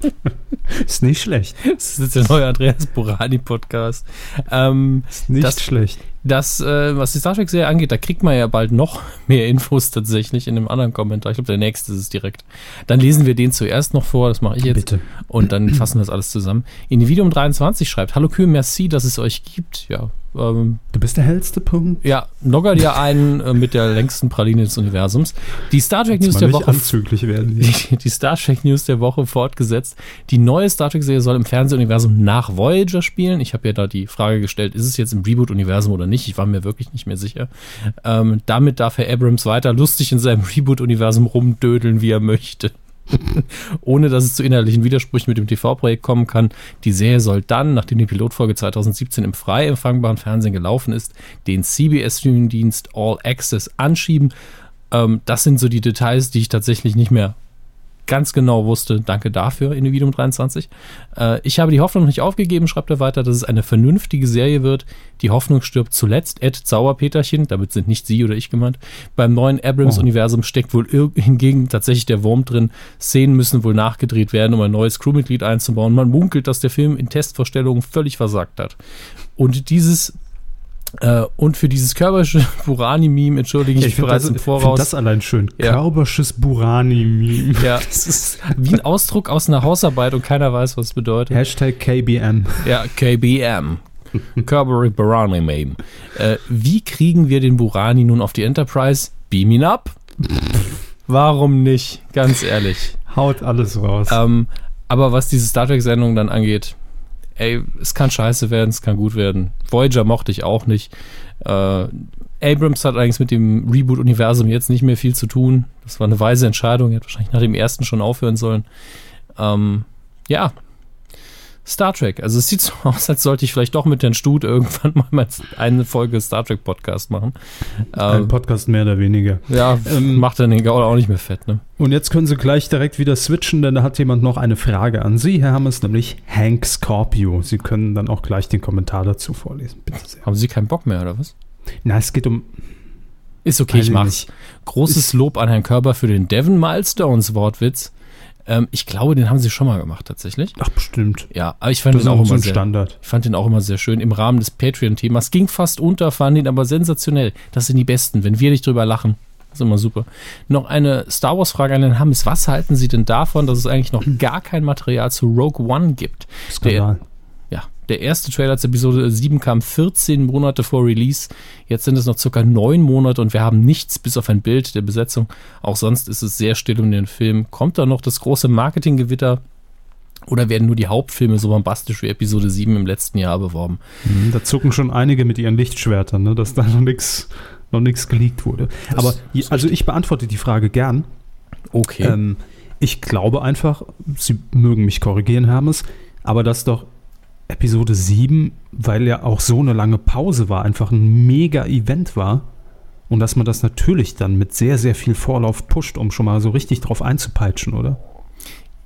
ist nicht schlecht. Das ist jetzt der neue Andreas Borani Podcast. Ähm, Ist nicht Das- schlecht. das, äh, was die Star Trek-Serie angeht, da kriegt man ja bald noch mehr Infos tatsächlich in einem anderen Kommentar. Ich glaube, der nächste ist es direkt. Dann lesen wir den zuerst noch vor, das mache ich jetzt. Bitte. Und dann fassen wir das alles zusammen. Individuum 23 schreibt, Hallo Kühe, merci, dass es euch gibt. Ja, ähm, Du bist der hellste Punkt. ja logger dir ein äh, mit der längsten Praline des Universums. Die Star Trek News der Woche anzüglich werden. Die, die Star Trek News der Woche fortgesetzt. Die neue Star Trek-Serie soll im Fernsehuniversum nach Voyager spielen. Ich habe ja da die Frage gestellt, ist es jetzt im Reboot-Universum oder nicht? Ich war mir wirklich nicht mehr sicher. Ähm, damit darf Herr Abrams weiter lustig in seinem Reboot-Universum rumdödeln, wie er möchte. Ohne dass es zu inhaltlichen Widersprüchen mit dem TV-Projekt kommen kann. Die Serie soll dann, nachdem die Pilotfolge 2017 im frei empfangbaren Fernsehen gelaufen ist, den CBS-Streaming-Dienst All Access anschieben. Ähm, das sind so die Details, die ich tatsächlich nicht mehr ganz genau wusste. Danke dafür, Individuum 23. Äh, ich habe die Hoffnung nicht aufgegeben, schreibt er weiter, dass es eine vernünftige Serie wird. Die Hoffnung stirbt zuletzt. Ed Sauerpeterchen, damit sind nicht Sie oder ich gemeint. Beim neuen Abrams-Universum steckt wohl hingegen tatsächlich der Wurm drin. Szenen müssen wohl nachgedreht werden, um ein neues Crewmitglied einzubauen. Man munkelt, dass der Film in Testvorstellungen völlig versagt hat. Und dieses äh, und für dieses körperische Burani-Meme entschuldige ich mich find bereits das, im ich Voraus. das allein schön. Ja. Körpersches Burani-Meme. Ja, es ist wie ein Ausdruck aus einer Hausarbeit und keiner weiß, was es bedeutet. Hashtag KBM. Ja, KBM. Kerbery Burani Meme. Äh, wie kriegen wir den Burani nun auf die Enterprise? Beam ihn ab? Warum nicht? Ganz ehrlich. Haut alles raus. Ähm, aber was diese Star Trek-Sendung dann angeht, ey, es kann scheiße werden, es kann gut werden. Voyager mochte ich auch nicht. Äh, Abrams hat eigentlich mit dem Reboot-Universum jetzt nicht mehr viel zu tun. Das war eine weise Entscheidung. Er hätte wahrscheinlich nach dem ersten schon aufhören sollen. Ähm, ja. Star Trek. Also es sieht so aus, als sollte ich vielleicht doch mit Herrn Stut irgendwann mal eine Folge Star Trek Podcast machen. Ein Ähm, Podcast mehr oder weniger. ja, Ähm, macht dann den Gaul auch nicht mehr fett, ne? Und jetzt können Sie gleich direkt wieder switchen, denn da hat jemand noch eine Frage an Sie, Herr Hammers, nämlich Hank Scorpio. Sie können dann auch gleich den Kommentar dazu vorlesen. Bitte sehr. Haben Sie keinen Bock mehr, oder was? Na, es geht um. Ist okay, ich mach's. Großes Lob an Herrn Körber für den Devon Milestones Wortwitz. Ähm, ich glaube, den haben sie schon mal gemacht, tatsächlich. Ach, bestimmt. Ja, aber ich fand Das den auch auch so immer ein sehr, Standard. ich fand den auch immer sehr schön im Rahmen des Patreon-Themas. Ging fast unter, fand ihn aber sensationell. Das sind die Besten, wenn wir nicht drüber lachen. Das ist immer super. Noch eine Star Wars-Frage an den Hammes. Was halten Sie denn davon, dass es eigentlich noch gar kein Material zu Rogue One gibt? Skandal. Ja, der erste Trailer zu Episode 7 kam 14 Monate vor Release. Jetzt sind es noch circa neun Monate und wir haben nichts bis auf ein Bild der Besetzung. Auch sonst ist es sehr still um den Film. Kommt da noch das große Marketinggewitter? Oder werden nur die Hauptfilme so bombastisch wie Episode 7 im letzten Jahr beworben? Mhm, Da zucken schon einige mit ihren Lichtschwertern, ne, dass da noch nichts noch geleakt wurde. Das Aber also ich beantworte die Frage gern. Okay. Ähm, ich glaube einfach, Sie mögen mich korrigieren, Hermes, aber dass doch Episode 7, weil ja auch so eine lange Pause war, einfach ein mega Event war und dass man das natürlich dann mit sehr, sehr viel Vorlauf pusht, um schon mal so richtig drauf einzupeitschen, oder?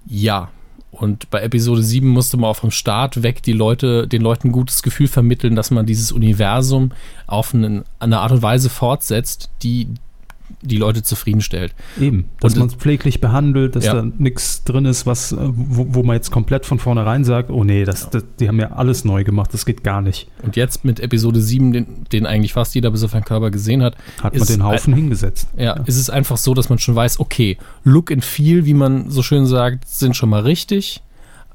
Ja. Und bei Episode 7 musste man auch vom Start weg die Leute, den Leuten ein gutes Gefühl vermitteln, dass man dieses Universum auf einen, eine Art und Weise fortsetzt, die die Leute zufriedenstellt. Eben, dass man es pfleglich behandelt, dass Ja. da nichts drin ist, was, äh, wo, wo man jetzt komplett von vornherein sagt, oh nee, das, das, die haben ja alles neu gemacht, das geht gar nicht. Und jetzt mit Episode 7, den, den eigentlich fast jeder bis auf Herrn Körber gesehen hat, Hat man den Haufen hingesetzt. ja, ist es einfach so, dass man schon weiß, okay, Look and Feel, wie man so schön sagt, sind schon mal richtig.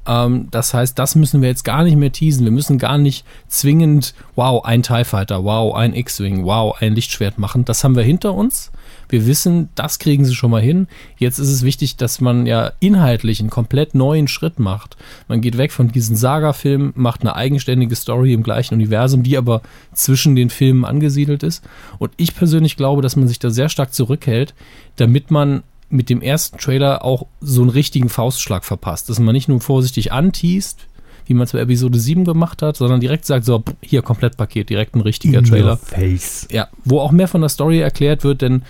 Ähm, das heißt, das müssen wir jetzt gar nicht mehr teasen. Wir müssen gar nicht zwingend, wow, ein TIE Fighter, wow, ein X-Wing, wow, ein Lichtschwert machen. Das haben wir hinter uns. Wir wissen, das kriegen sie schon mal hin. Jetzt ist es wichtig, dass man ja inhaltlich einen komplett neuen Schritt macht. Man geht weg von diesen Saga-Filmen, macht eine eigenständige Story im gleichen Universum, die aber zwischen den Filmen angesiedelt ist. Und ich persönlich glaube, dass man sich da sehr stark zurückhält, damit man mit dem ersten Trailer auch so einen richtigen Faustschlag verpasst. Dass man nicht nur vorsichtig anteast, wie man es bei Episode 7 gemacht hat, sondern direkt sagt, so, hier, Komplettpaket, direkt ein richtiger Trailer. Face. Ja, wo auch mehr von der Story erklärt wird, denn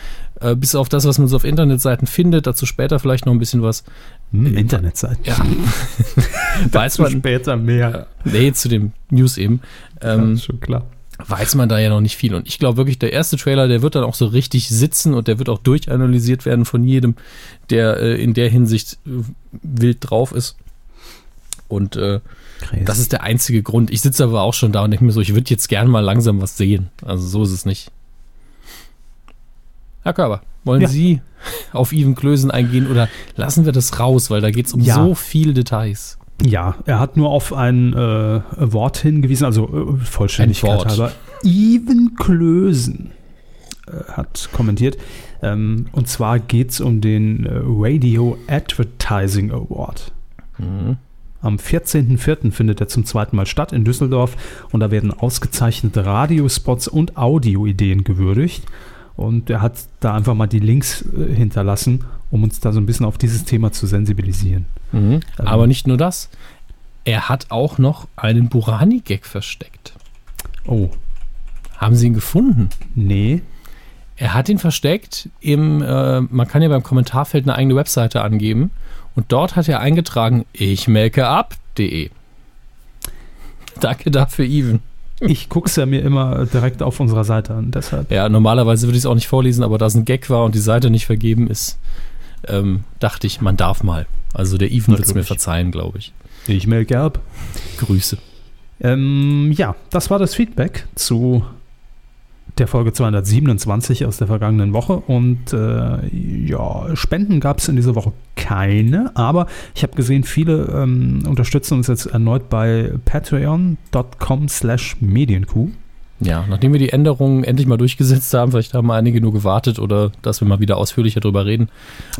äh, bis auf das, was man so auf Internetseiten findet, dazu später vielleicht noch ein bisschen was, Hm, Internetseite. ja, weiß man, später mehr. nee, zu dem News eben, Ja, ähm, ist schon klar. weiß man da ja noch nicht viel. Und ich glaube wirklich, der erste Trailer, der wird dann auch so richtig sitzen und der wird auch durchanalysiert werden von jedem, der äh, in der Hinsicht äh, wild drauf ist. Und äh, das ist der einzige Grund. Ich sitze aber auch schon da und denke mir so, ich würde jetzt gern mal langsam was sehen. Also so ist es nicht. Herr Körber, wollen Ja. Sie auf Even Klösen eingehen oder lassen wir das raus, weil da geht es um Ja. so viele Details. Ja, er hat nur auf ein äh, Wort hingewiesen, also äh, Vollständigkeit halber. Even Klösen äh, hat kommentiert. Ähm, und zwar geht es um den äh, Radio Advertising Award. Mhm. Am 14.04. findet er zum zweiten Mal statt in Düsseldorf und da werden ausgezeichnete Radiospots und Audioideen gewürdigt. Und er hat da einfach mal die Links äh, hinterlassen, um uns da so ein bisschen auf dieses Thema zu sensibilisieren. Mhm. Ähm. Aber nicht nur das. Er hat auch noch einen Burani-Gag versteckt. Oh, Haben Sie ihn gefunden? nee. Er hat ihn versteckt im, äh, man kann ja beim Kommentarfeld eine eigene Webseite angeben und dort hat er eingetragen, ich melke ab.de. Danke dafür, Even. Ich gucke es ja mir immer direkt auf unserer Seite an, deshalb. Ja, normalerweise würde ich es auch nicht vorlesen, aber da es ein Gag war und die Seite nicht vergeben ist, ähm, dachte ich, man darf mal. Also der Even wird es mir verzeihen, glaube ich. Ich mail gelb. Grüße. Ähm, ja, das war das Feedback zu der Folge 227 aus der vergangenen Woche. Und äh, ja, Spenden gab es in dieser Woche keine, aber ich habe gesehen, viele ähm, unterstützen uns jetzt erneut bei patreon.com slash medienkuh. Ja, nachdem wir die Änderungen endlich mal durchgesetzt haben, vielleicht haben einige nur gewartet oder dass wir mal wieder ausführlicher drüber reden.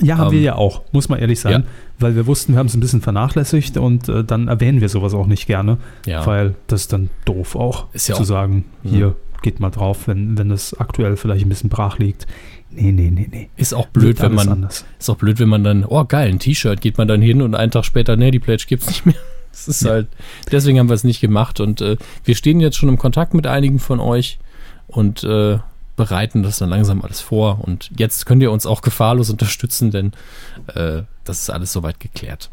Ja, haben Ähm, wir ja auch, muss man ehrlich sein, ja. weil wir wussten, wir haben es ein bisschen vernachlässigt und äh, dann erwähnen wir sowas auch nicht gerne, Ja, weil das ist dann doof auch, Ist ja zu auch- sagen, hier, geht mal drauf, wenn, wenn das aktuell vielleicht ein bisschen brach liegt. Nee, nee, nee, nee. ist auch blöd, wenn man anders. Ist auch blöd, wenn man dann, oh geil, ein T-Shirt, geht man dann hin und einen Tag später, nee, die Pledge gibt's nicht mehr. Es ist ja. halt, deswegen haben wir es nicht gemacht und äh, wir stehen jetzt schon im Kontakt mit einigen von euch und äh, bereiten das dann langsam alles vor. Und jetzt könnt ihr uns auch gefahrlos unterstützen, denn äh, das ist alles soweit geklärt.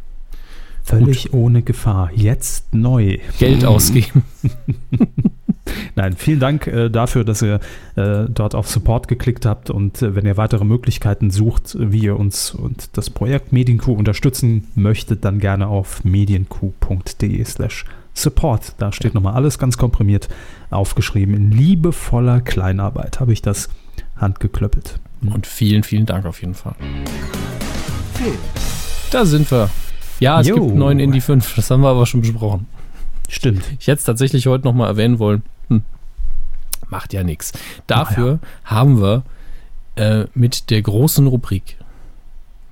Völlig Gut. ohne Gefahr. Jetzt neu. Geld ausgeben. Nein, vielen Dank äh, dafür, dass ihr äh, dort auf Support geklickt habt und äh, wenn ihr weitere Möglichkeiten sucht, wie ihr uns und das Projekt Medienkuh unterstützen möchtet, dann gerne auf medienkuh.de slash support. Da steht nochmal alles ganz komprimiert aufgeschrieben. In liebevoller Kleinarbeit habe ich das handgeklöppelt. Und vielen, vielen Dank auf jeden Fall. Da sind wir. Ja, es jo. gibt neuen Indie 5, das haben wir aber schon besprochen. Stimmt. Ich hätte es tatsächlich heute nochmal erwähnen wollen. Hm. Macht ja nichts. Dafür ja. haben wir äh, mit der großen Rubrik,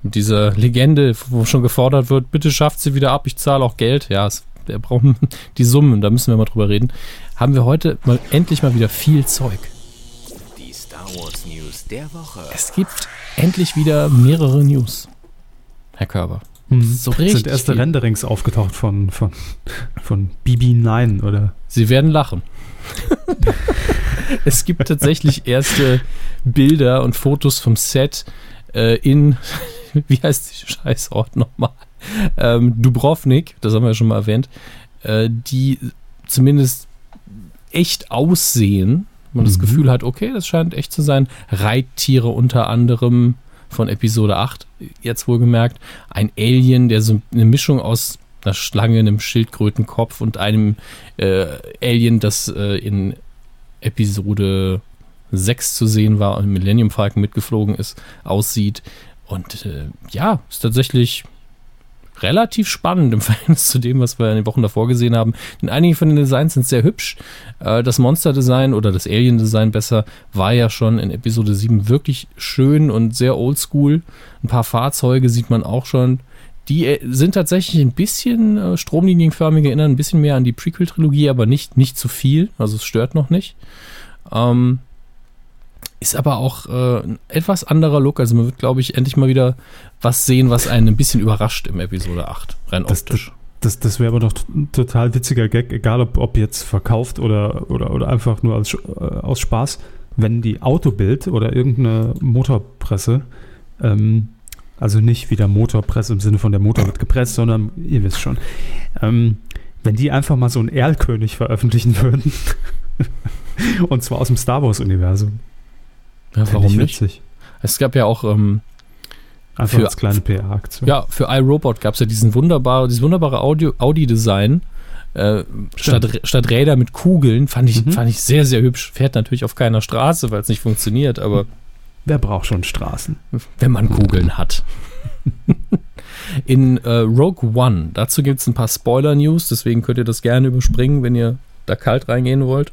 mit dieser Legende, wo schon gefordert wird, bitte schafft sie wieder ab, ich zahle auch Geld. Ja, es, wir brauchen die Summen, da müssen wir mal drüber reden. Haben wir heute mal endlich mal wieder viel Zeug. Die Star Wars News der Woche. Es gibt endlich wieder mehrere News. Herr Körber. Hm. So richtig. Sind erste viel. Renderings aufgetaucht von, von, von BB9 oder? Sie werden lachen. es gibt tatsächlich erste Bilder und Fotos vom Set äh, in, wie heißt die Scheißort nochmal? Ähm, Dubrovnik, das haben wir ja schon mal erwähnt, äh, die zumindest echt aussehen. Man mhm. das Gefühl hat, okay, das scheint echt zu sein. Reittiere unter anderem, von Episode 8, jetzt wohlgemerkt, ein Alien, der so eine Mischung aus einer Schlange, einem Schildkrötenkopf und einem äh, Alien, das äh, in Episode 6 zu sehen war und Millennium Falcon mitgeflogen ist, aussieht. Und äh, ja, ist tatsächlich relativ spannend im Verhältnis zu dem, was wir in den Wochen davor gesehen haben. Denn einige von den Designs sind sehr hübsch. Äh, das Monster-Design oder das Alien-Design besser war ja schon in Episode 7 wirklich schön und sehr oldschool. Ein paar Fahrzeuge sieht man auch schon. Die äh, sind tatsächlich ein bisschen äh, stromlinienförmig, erinnern ein bisschen mehr an die Prequel-Trilogie, aber nicht, nicht zu viel. Also es stört noch nicht. Ähm, ist aber auch äh, ein etwas anderer Look. Also man wird, glaube ich, endlich mal wieder was sehen, was einen ein bisschen überrascht im Episode 8, rein das, optisch. Das, das, das wäre aber doch ein total witziger Gag, egal ob, ob jetzt verkauft oder, oder, oder einfach nur als, äh, aus Spaß, wenn die Autobild oder irgendeine Motorpresse, ähm, also nicht wieder Motorpresse im Sinne von der Motor wird gepresst, sondern ihr wisst schon, ähm, wenn die einfach mal so einen Erlkönig veröffentlichen würden. Und zwar aus dem Star Wars-Universum. Ja, warum nicht? Witzig. Es gab ja auch ähm, Einfach für, als kleine PR-Aktion. Ja, für iRobot gab es ja diesen wunderbare, dieses wunderbare Audi-Design. Äh, statt, statt Räder mit Kugeln fand ich, mhm. fand ich sehr, sehr hübsch. Fährt natürlich auf keiner Straße, weil es nicht funktioniert, aber. Wer braucht schon Straßen? Wenn man Kugeln hat. In äh, Rogue One, dazu gibt es ein paar Spoiler-News, deswegen könnt ihr das gerne überspringen, wenn ihr da kalt reingehen wollt.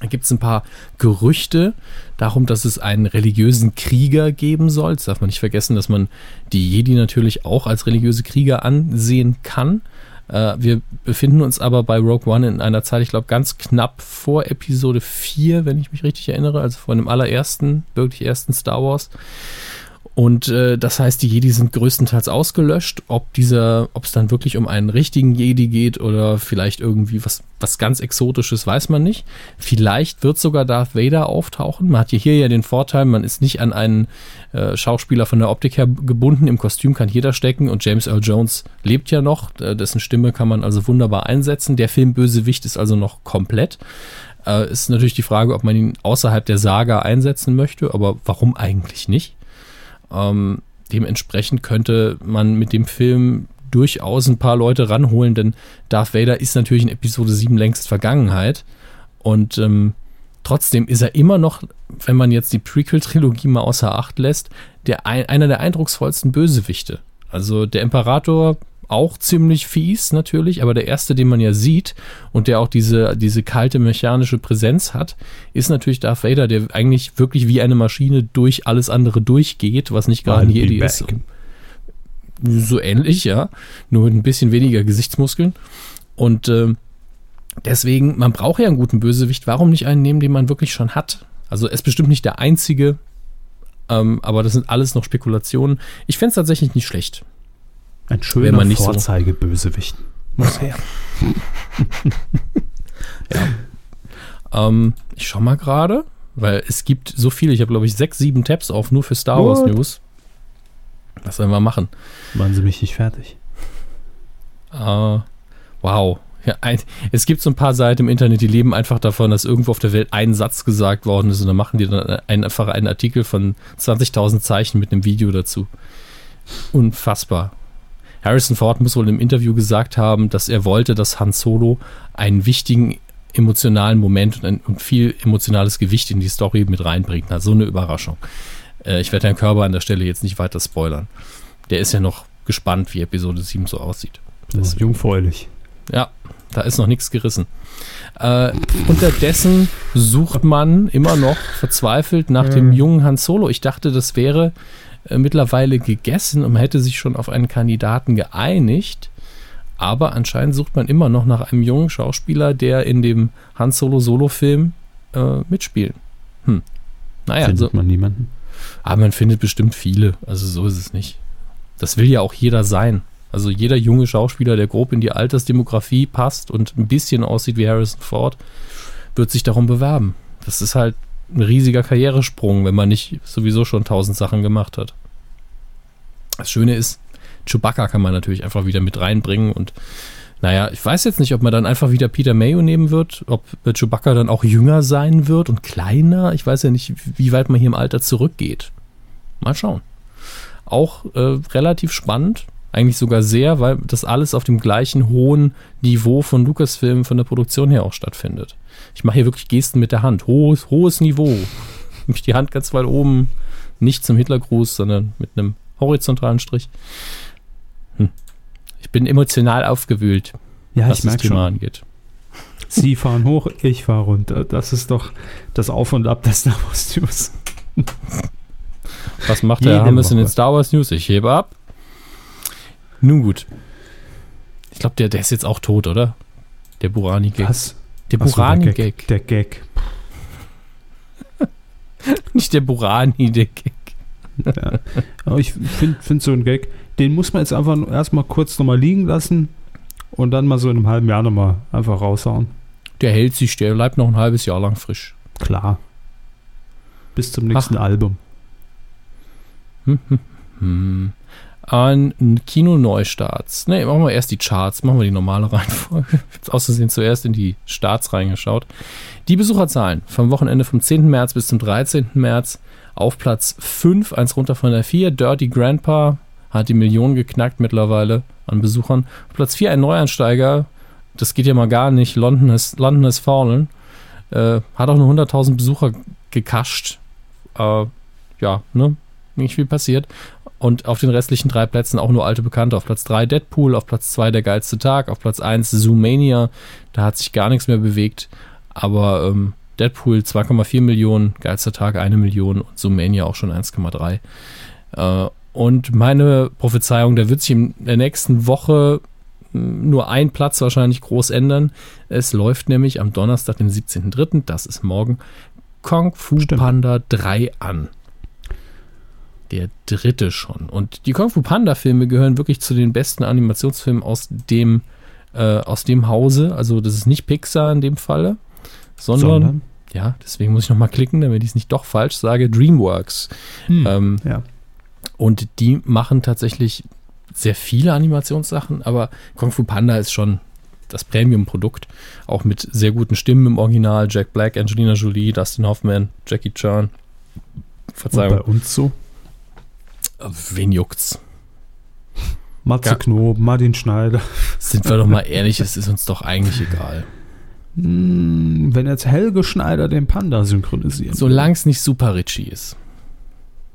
Gibt es ein paar Gerüchte darum, dass es einen religiösen Krieger geben soll. Jetzt darf man nicht vergessen, dass man die Jedi natürlich auch als religiöse Krieger ansehen kann. Äh, wir befinden uns aber bei Rogue One in einer Zeit, ich glaube, ganz knapp vor Episode 4, wenn ich mich richtig erinnere, also vor dem allerersten, wirklich ersten Star Wars. Und äh, das heißt, die Jedi sind größtenteils ausgelöscht. Ob dieser, ob es dann wirklich um einen richtigen Jedi geht oder vielleicht irgendwie was, was ganz Exotisches, weiß man nicht. Vielleicht wird sogar Darth Vader auftauchen. Man hat hier ja den Vorteil, man ist nicht an einen äh, Schauspieler von der Optik her gebunden. Im Kostüm kann jeder stecken und James Earl Jones lebt ja noch. Äh, dessen Stimme kann man also wunderbar einsetzen. Der Film Bösewicht ist also noch komplett. Äh, ist natürlich die Frage, ob man ihn außerhalb der Saga einsetzen möchte, aber warum eigentlich nicht? Ähm, dementsprechend könnte man mit dem Film durchaus ein paar Leute ranholen, denn Darth Vader ist natürlich in Episode 7 längst Vergangenheit. Und ähm, trotzdem ist er immer noch, wenn man jetzt die Prequel-Trilogie mal außer Acht lässt, der, einer der eindrucksvollsten Bösewichte. Also der Imperator auch ziemlich fies natürlich, aber der erste, den man ja sieht und der auch diese, diese kalte mechanische Präsenz hat, ist natürlich Darth Vader, der eigentlich wirklich wie eine Maschine durch alles andere durchgeht, was nicht gerade ein Jedi ist. So ähnlich, ja. Nur mit ein bisschen weniger Gesichtsmuskeln. Und äh, deswegen, man braucht ja einen guten Bösewicht. Warum nicht einen nehmen, den man wirklich schon hat? Also er ist bestimmt nicht der einzige, ähm, aber das sind alles noch Spekulationen. Ich fände es tatsächlich nicht schlecht. Ein schöner Vorzeigebösewicht. So, Muss her. Ähm, ich schau mal gerade, weil es gibt so viele. Ich habe, glaube ich, sechs, sieben Tabs auf, nur für Star Wars What? News. Was sollen wir machen? Machen Sie mich nicht fertig. Äh, wow. Ja, ein, es gibt so ein paar Seiten im Internet, die leben einfach davon, dass irgendwo auf der Welt ein Satz gesagt worden ist und dann machen die dann ein, einfach einen Artikel von 20.000 Zeichen mit einem Video dazu. Unfassbar. Harrison Ford muss wohl im Interview gesagt haben, dass er wollte, dass Han Solo einen wichtigen emotionalen Moment und, ein, und viel emotionales Gewicht in die Story mit reinbringt. Na, so eine Überraschung. Äh, ich werde Herrn Körber an der Stelle jetzt nicht weiter spoilern. Der ist ja noch gespannt, wie Episode 7 so aussieht. Das ist jungfräulich. Ja, da ist noch nichts gerissen. Äh, unterdessen sucht man immer noch verzweifelt nach dem jungen Han Solo. Ich dachte, das wäre äh, mittlerweile gegessen und man hätte sich schon auf einen Kandidaten geeinigt. Aber anscheinend sucht man immer noch nach einem jungen Schauspieler, der in dem Han Solo Solo-Film äh, mitspielt. Hm. Naja, Findet so, man niemanden. aber man findet bestimmt viele. Also so ist es nicht. Das will ja auch jeder sein. Also jeder junge Schauspieler, der grob in die Altersdemografie passt und ein bisschen aussieht wie Harrison Ford, wird sich darum bewerben. Das ist halt ein riesiger Karrieresprung, wenn man nicht sowieso schon tausend Sachen gemacht hat. Das Schöne ist, Chewbacca kann man natürlich einfach wieder mit reinbringen und naja, ich weiß jetzt nicht, ob man dann einfach wieder Peter Mayo nehmen wird, ob Chewbacca dann auch jünger sein wird und kleiner. Ich weiß ja nicht, wie weit man hier im Alter zurückgeht. Mal schauen. Auch äh, relativ spannend, eigentlich sogar sehr, weil das alles auf dem gleichen hohen Niveau von Lucasfilm von der Produktion her auch stattfindet. Ich mache hier wirklich Gesten mit der Hand. Hohes, hohes Niveau. Nämlich die Hand ganz weit oben, nicht zum Hitlergruß, sondern mit einem horizontalen Strich. Hm. Ich bin emotional aufgewühlt, Ja, was das Thema schon. angeht. Sie fahren hoch, ich fahre runter. Das ist doch das Auf und Ab der Star Wars News. Was macht der Hammes in den. Star Wars News? Ich hebe ab. Nun gut. Ich glaube, der, der ist jetzt auch tot, oder? Der Burani-Gag. Was? Der Ach so, der Burani-Gag. Der Gag. Nicht der Burani, der Gag. Ja. Aber ich finde find so ein Gag, den muss man jetzt einfach erstmal kurz nochmal liegen lassen und dann mal so in einem halben Jahr nochmal einfach raushauen. Der hält sich, der bleibt noch ein halbes Jahr lang frisch. Klar. Bis zum nächsten Album. Hm. An Kino-Neustarts. Ne, machen wir erst die Charts, machen wir die normale Reihenfolge. Ich habe aus Versehen zuerst in die Starts reingeschaut. Die Besucherzahlen vom Wochenende vom 10. März bis zum 13. März auf Platz 5, eins runter von der 4. Dirty Grandpa hat die Million geknackt mittlerweile an Besuchern. Platz 4 ein Neuansteiger. Das geht ja mal gar nicht. London has, London has fallen. Äh, hat auch nur 100.000 Besucher gekascht. Äh, ja, ne? Nicht viel passiert. Und auf den restlichen drei Plätzen auch nur alte Bekannte. Auf Platz 3 Deadpool, auf Platz 2 Der geilste Tag, auf Platz 1 Zoomania. Da hat sich gar nichts mehr bewegt. Aber ähm, Deadpool 2,4 Millionen, geilster Tag 1 Million und Zoomania auch schon 1,3. Äh, und meine Prophezeiung, da wird sich in der nächsten Woche mh, nur ein Platz wahrscheinlich groß ändern. Es läuft nämlich am Donnerstag, den 17.03., das ist morgen, Kung Fu Stimmt. Panda 3 an. Der dritte schon. Und die Kung Fu Panda Filme gehören wirklich zu den besten Animationsfilmen aus dem, äh, aus dem Hause. Also das ist nicht Pixar in dem Falle, sondern, Sondern? ja, deswegen muss ich nochmal klicken, damit ich es nicht doch falsch sage, DreamWorks. Hm. Ähm, ja. und die machen tatsächlich sehr viele Animationssachen, aber Kung Fu Panda ist schon das Premium-Produkt. Auch mit sehr guten Stimmen im Original. Jack Black, Angelina Jolie, Dustin Hoffman, Jackie Chan. Und bei Verzeihung. uns so? Wen juckt's? Matze Ja. Knob, Martin Schneider. Sind wir doch mal ehrlich, es ist uns doch eigentlich egal. Hm, wenn jetzt Helge Schneider den Panda synchronisieren. Solange es nicht super Richie ist.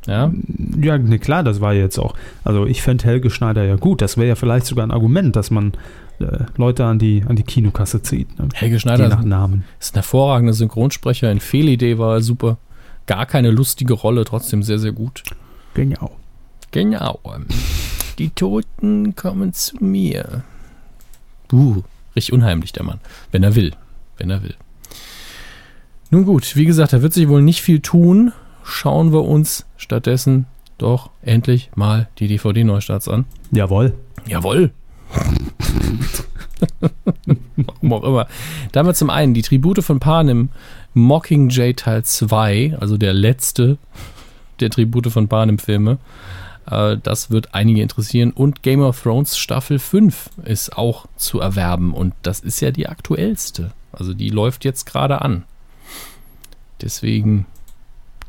Ja? Ja, ne, klar, das war jetzt auch. Also ich fände Helge Schneider ja gut. Das wäre ja vielleicht sogar ein Argument, dass man äh, Leute an die, an die Kinokasse zieht. Ne? Helge Schneider nach ist, Namen. ist ein hervorragender Synchronsprecher. In Fehlidee war er super. Gar keine lustige Rolle, trotzdem sehr, sehr gut. Genau. Genau. Die Toten kommen zu mir. Uh, richtig unheimlich, der Mann. Wenn er will. Wenn er will. Nun gut, wie gesagt, da wird sich wohl nicht viel tun. Schauen wir uns stattdessen doch endlich mal die DVD-Neustarts an. Jawohl. Jawohl. Warum auch immer. Da haben wir zum einen die Tribute von Panem, Mockingjay Teil 2, also der letzte der Tribute von Panem-Filme. Äh, das wird einige interessieren. Und Game of Thrones Staffel 5 ist auch zu erwerben. Und das ist ja die aktuellste. Also die läuft jetzt gerade an. Deswegen.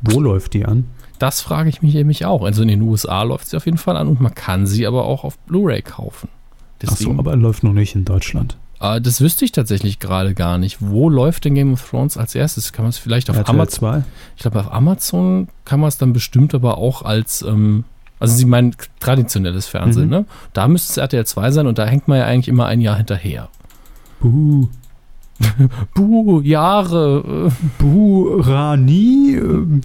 Wo läuft die an? Das frage ich mich nämlich auch. Also in den USA läuft sie auf jeden Fall an und man kann sie aber auch auf Blu-ray kaufen. Deswegen, Ach so, aber er läuft noch nicht in Deutschland. Äh, das wüsste ich tatsächlich gerade gar nicht. Wo läuft denn Game of Thrones als erstes? Kann man es vielleicht auf RTL Amazon? 2? Ich glaube, auf Amazon kann man es dann bestimmt aber auch als, ähm, also Sie meinen traditionelles Fernsehen, Mhm. ne? Da müsste es RTL 2 sein und da hängt man ja eigentlich immer ein Jahr hinterher. Buh. Buh, Jahre. Äh. Burani? Ähm,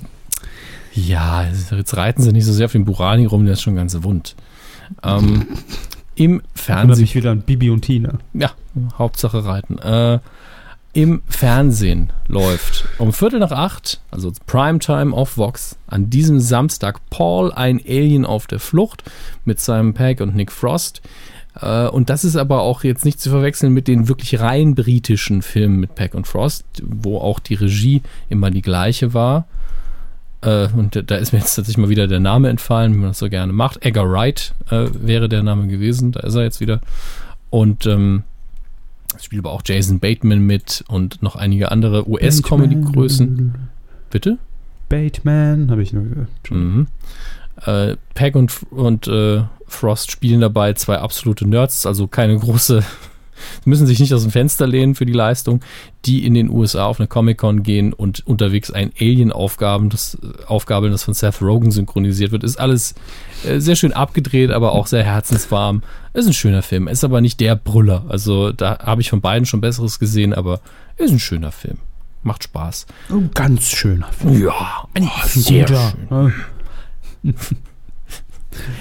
Ja, jetzt reiten sie nicht so sehr auf den Burani rum, der ist schon ganz wund. Ähm, Im Fernsehen. mich wieder an Bibi und Tina. Ja, Hauptsache reiten. Äh, Im Fernsehen läuft um Viertel nach acht, also Primetime auf Vox, an diesem Samstag Paul, ein Alien auf der Flucht mit Simon Pegg und Nick Frost. Äh, und das ist aber auch jetzt nicht zu verwechseln mit den wirklich rein britischen Filmen mit Peck und Frost, wo auch die Regie immer die gleiche war. Äh, und da- ist mir jetzt tatsächlich mal wieder der Name entfallen, wie man das so gerne macht. Edgar Wright äh, wäre der Name gewesen, da ist er jetzt wieder. Und ähm, spielt aber auch Jason Bateman mit und noch einige andere US-Comedy-Größen. Bitte? Bateman, habe ich nur gehört. Mhm. Äh, Peg und, und äh, Frost spielen dabei zwei absolute Nerds, also keine große, müssen sich nicht aus dem Fenster lehnen für die Leistung, die in den USA auf eine Comic-Con gehen und unterwegs ein Alien aufgaben, das äh, Aufgabeln, das von Seth Rogen synchronisiert wird. Ist alles äh, sehr schön abgedreht, aber auch sehr herzenswarm. Ist ein schöner Film, ist aber nicht der Brüller. Also da habe ich von beiden schon Besseres gesehen, aber ist ein schöner Film. Macht Spaß. Ein ganz schöner Film. Ja, ein Ein sehr guter. schön.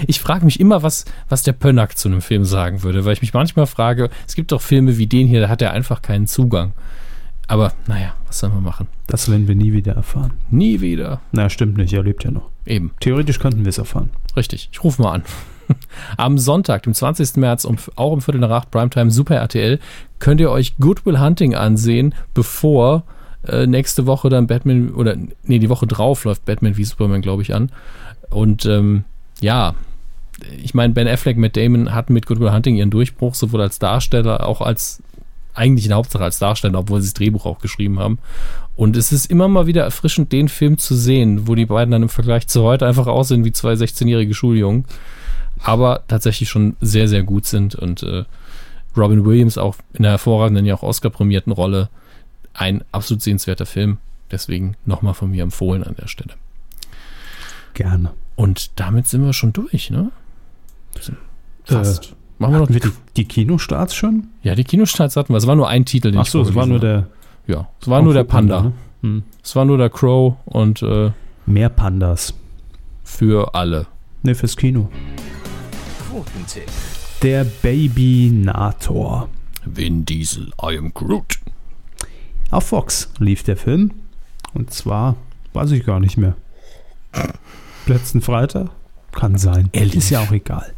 Ich frage mich immer, was, was der Pönnack zu einem Film sagen würde, weil ich mich manchmal frage, es gibt doch Filme wie den hier, da hat er einfach keinen Zugang. Aber naja, was sollen wir machen? Das werden wir nie wieder erfahren. Nie wieder. Na, stimmt nicht, er lebt ja noch. Eben, Theoretisch könnten wir es erfahren. richtig. Ich rufe mal an. Am Sonntag, dem 20. März, um, auch um Viertel nach acht, Primetime Super RTL, könnt ihr euch Goodwill Hunting ansehen, bevor äh, nächste Woche dann Batman, oder nee, die Woche drauf läuft Batman wie Superman, glaube ich, an. Und ähm, ja, ich meine, Ben Affleck, Matt Damon hatten mit Good Will Hunting ihren Durchbruch, sowohl als Darsteller, auch als eigentlich in Hauptsache als Darsteller, obwohl sie das Drehbuch auch geschrieben haben. Und es ist immer mal wieder erfrischend, den Film zu sehen, wo die beiden dann im Vergleich zu heute einfach aussehen wie zwei 16-jährige Schuljungen, aber tatsächlich schon sehr, sehr gut sind. Und äh, Robin Williams auch in der hervorragenden, ja auch Oscar-prämierten Rolle, ein absolut sehenswerter Film. Deswegen nochmal von mir empfohlen an der Stelle. Gerne. Und damit sind wir schon durch, ne? Fast. Machen wir noch wir die, die Kinostarts schon? Ja, die Kinostarts hatten wir. Es war nur ein Titel, den ich Achso, es war nur der. Ja, es war nur der Panda. ne? Hm. Es war nur der Crow und äh, Mehr Pandas. für alle. Ne, fürs Kino. Quotentipp. Der Babynator. Vin Diesel, I am Groot. Auf Fox lief der Film. Und zwar, weiß ich gar nicht mehr. Letzten Freitag? Kann sein. Lief. Ist ja auch egal.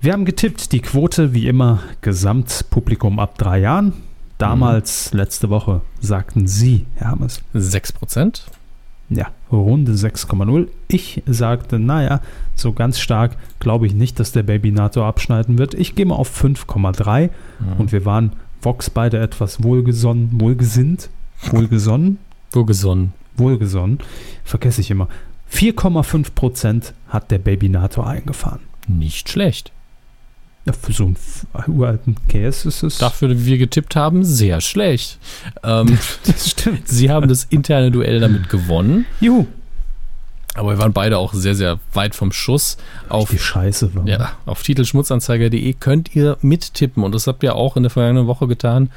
Wir haben getippt, die Quote wie immer Gesamtpublikum ab drei Jahren. Damals, letzte Woche, sagten Sie, Herr Hammes, 6%. ja, Runde 6,0. Ich sagte, naja, so ganz stark glaube ich nicht, dass der Babynator abschneiden wird. Ich gehe mal auf 5,3 und wir waren Vox beide etwas wohlgesonnen, wohlgesinnt, wohlgesonnen, Wohlgesonnen. wohlgesonnen, vergesse ich immer. 4,5% hat der Babynator eingefahren. Nicht schlecht. Ja, für so einen uralten Käse ist es. Dafür, wie wir getippt haben, sehr schlecht. Ähm, das stimmt. sie haben das interne Duell damit gewonnen, Juhu. aber wir waren beide auch sehr, sehr weit vom Schuss. Auf, Die Scheiße war. ja, auf titelschmutzanzeiger.de könnt ihr mittippen und das habt ihr auch in der vergangenen Woche getan.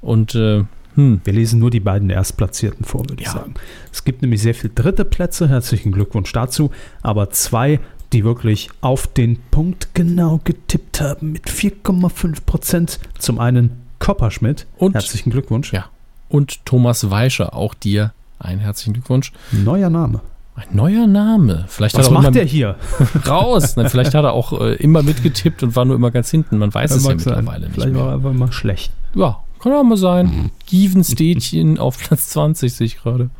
Und äh, hm, Wir lesen nur die beiden Erstplatzierten vor, würde ich Ja. sagen. Es gibt nämlich sehr viele dritte Plätze, herzlichen Glückwunsch dazu, aber zwei, die wirklich auf den Punkt genau getippt haben mit 4,5 Prozent. Zum einen Kopperschmidt, Und- herzlichen Glückwunsch. Ja. und Thomas Weischer, auch dir einen herzlichen Glückwunsch. Neuer Name. Ein neuer Name. Vielleicht Was er macht der hier? raus. Na, vielleicht hat er auch äh, immer mitgetippt und war nur immer ganz hinten. Man weiß es ja Mag sein. mittlerweile nicht Vielleicht war mehr. er einfach mal schlecht. Ja, kann auch mal sein. Given Städtchen auf Platz 20 sehe ich gerade.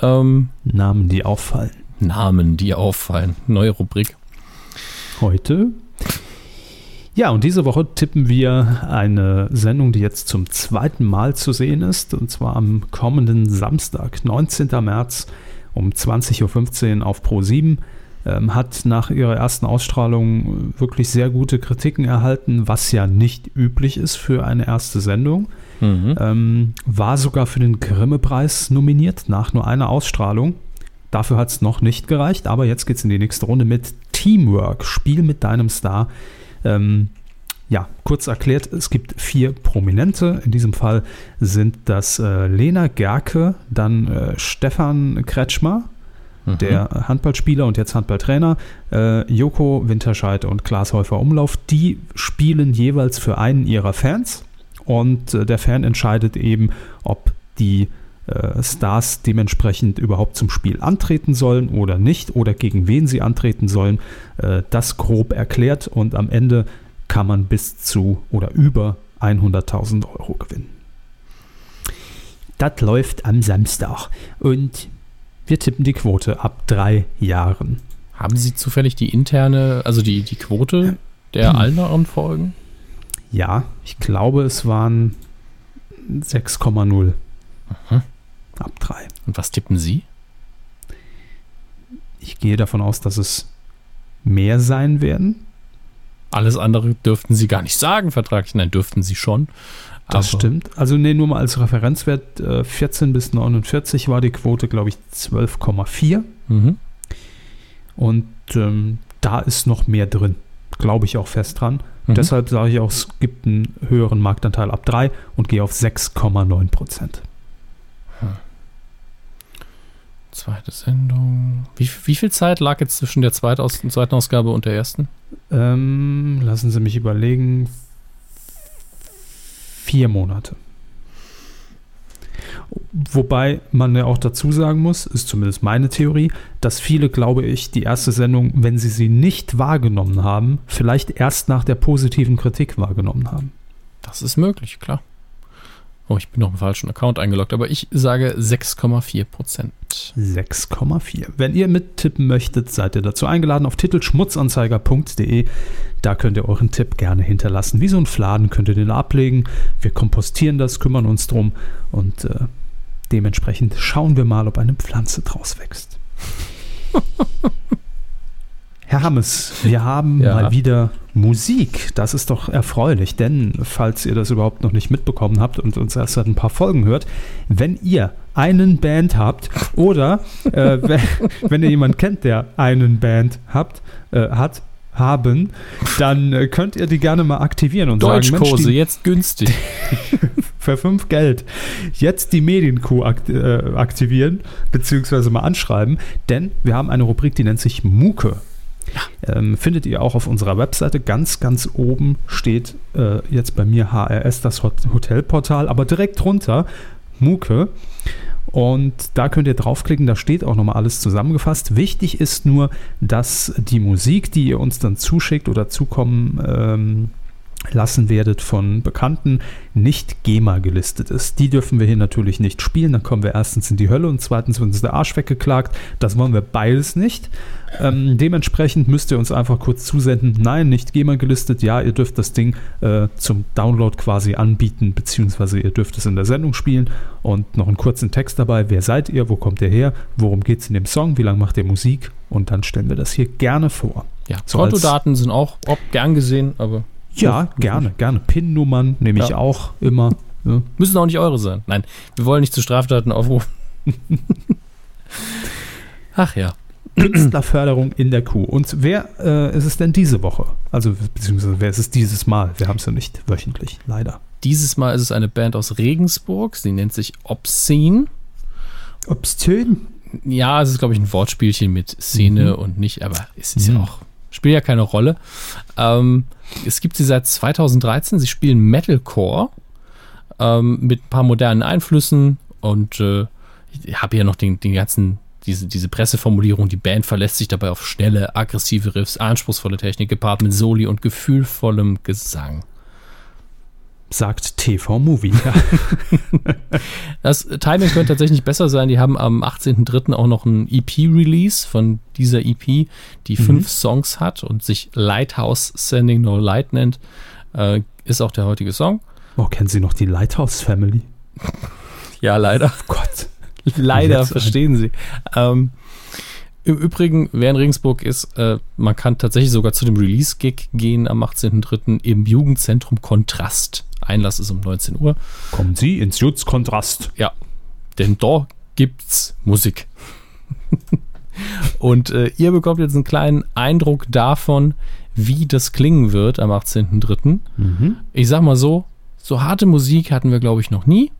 Ähm, Namen, die auffallen. Namen, die auffallen. Neue Rubrik. Heute. Ja, und diese Woche tippen wir eine Sendung, die jetzt zum zweiten Mal zu sehen ist, und zwar am kommenden Samstag, 19. März um 20.15 Uhr auf Pro7. Ähm, hat nach ihrer ersten Ausstrahlung wirklich sehr gute Kritiken erhalten, was ja nicht üblich ist für eine erste Sendung. Mhm. Ähm, war sogar für den Grimme-Preis nominiert, nach nur einer Ausstrahlung. Dafür hat es noch nicht gereicht, aber jetzt geht es in die nächste Runde mit Teamwork, Spiel mit deinem Star. Ähm, ja, kurz erklärt, es gibt vier Prominente. In diesem Fall sind das äh, Lena Gerke, dann äh, Stefan Kretschmer, Mhm. der Handballspieler und jetzt Handballtrainer, äh, Joko Winterscheid und Klaas Häufer Umlauf, die spielen jeweils für einen ihrer Fans und äh, der Fan entscheidet eben, ob die äh, Stars dementsprechend überhaupt zum Spiel antreten sollen oder nicht oder gegen wen sie antreten sollen. Äh, das grob erklärt und am Ende kann man bis zu oder über 100.000 Euro gewinnen. Das läuft am Samstag und wir tippen die Quote ab drei Jahren. Haben Sie zufällig die interne, also die, die Quote der anderen Folgen? Ja, ich glaube, es waren 6,0 Mhm. ab 3. Und was tippen Sie? Ich gehe davon aus, dass es mehr sein werden. Alles andere dürften Sie gar nicht sagen, vertraglich. Nein, dürften Sie schon. Das Aber- stimmt. Also nee, nur mal als Referenzwert äh, 14 bis 49 war die Quote, glaube ich, 12,4. Mhm. Und ähm, da ist noch mehr drin. Glaube ich auch fest dran. Mhm. Deshalb sage ich auch, es gibt einen höheren Marktanteil ab 3 und gehe auf 6,9 Prozent. Zweite Sendung. Wie, wie viel Zeit lag jetzt zwischen der Zweitaus zweiten Ausgabe und der ersten? Ähm, lassen Sie mich überlegen. Vier Monate. Wobei man ja auch dazu sagen muss, ist zumindest meine Theorie, dass viele, glaube ich, die erste Sendung, wenn sie sie nicht wahrgenommen haben, vielleicht erst nach der positiven Kritik wahrgenommen haben. Das ist möglich, klar. Oh, ich bin noch im falschen Account eingeloggt, aber ich sage 6,4 Prozent. 6,4. Wenn ihr mittippen möchtet, seid ihr dazu eingeladen auf titelschmutzanzeiger.de. Da könnt ihr euren Tipp gerne hinterlassen. Wie so ein Fladen könnt ihr den ablegen. Wir kompostieren das, kümmern uns drum und äh, dementsprechend schauen wir mal, ob eine Pflanze draus wächst. Herr Hammes, wir haben Ja. mal wieder Musik. Das ist doch erfreulich, denn falls ihr das überhaupt noch nicht mitbekommen habt und uns erst seit ein paar Folgen hört, wenn ihr einen Band habt oder äh, wenn, wenn ihr jemanden kennt, der einen Band habt, äh, hat, haben, dann äh, könnt ihr die gerne mal aktivieren und sagen, Deutschkurse, die, jetzt günstig. für fünf Geld jetzt die Medienkuh akt äh, aktivieren, beziehungsweise mal anschreiben, denn wir haben eine Rubrik, die nennt sich Muke. Ähm, findet ihr auch auf unserer Webseite. Ganz, ganz oben steht äh, jetzt bei mir HRS, das Hot Hotelportal, aber direkt drunter Muke. Und da könnt ihr draufklicken, da steht auch nochmal alles zusammengefasst. Wichtig ist nur, dass die Musik, die ihr uns dann zuschickt oder zukommen ähm, lassen werdet von Bekannten, nicht GEMA gelistet ist. Die dürfen wir hier natürlich nicht spielen, dann kommen wir erstens in die Hölle und zweitens wird uns der Arsch weggeklagt. Das wollen wir beides nicht. Ähm, dementsprechend müsst ihr uns einfach kurz zusenden, nein, nicht GEMA gelistet, ja, ihr dürft das Ding äh, zum Download quasi anbieten, beziehungsweise ihr dürft es in der Sendung spielen und noch einen kurzen Text dabei, wer seid ihr, wo kommt ihr her, worum geht es in dem Song, wie lange macht ihr Musik und dann stellen wir das hier gerne vor. Ja, So Kontodaten sind auch ob gern gesehen, aber Ja, gerne, gerne. PIN-Nummern nehme ich Ja. auch immer. Ja. müssen auch nicht eure sein. Nein, wir wollen nicht zu Straftaten aufrufen. Ach ja. Künstlerförderung in der Kuh. Und wer äh, ist es denn diese Woche? Also, beziehungsweise wer ist es dieses Mal? Wir haben es ja nicht wöchentlich, leider. Dieses Mal ist es eine Band aus Regensburg. Sie nennt sich Obscene. Obszön? Ja, es ist, glaube ich, ein Wortspielchen mit Szene Mhm. und nicht, aber es ist ja Mhm. auch, spielt ja keine Rolle. Ähm, es gibt sie seit 2013. Sie spielen Metalcore ähm, mit ein paar modernen Einflüssen und äh, ich habe hier noch den, den ganzen diese, diese Presseformulierung, die Band verlässt sich dabei auf schnelle, aggressive Riffs, anspruchsvolle Technik gepaart mit Soli und gefühlvollem Gesang. Sagt TV Movie. Ja. Das Timing könnte tatsächlich besser sein. Die haben am 18.03. auch noch ein EP-Release von dieser EP, die Mhm. fünf Songs hat und sich Lighthouse Sending No Light nennt. Äh, ist auch der heutige Song. Oh, kennen Sie noch die Lighthouse Family? Ja, leider. Gott. Leider, verstehen Sie. Ähm, Im Übrigen, wer in Regensburg ist, äh, man kann tatsächlich sogar zu dem Release-Gig gehen am 18.03. im Jugendzentrum Kontrast. Einlass ist um 19 Uhr. Kommen Sie ins Jutzkontrast. Ja, denn da gibt's Musik. Und äh, ihr bekommt jetzt einen kleinen Eindruck davon, wie das klingen wird am 18.03. Mhm. Ich sag mal so, so harte Musik hatten wir, glaube ich, noch nie.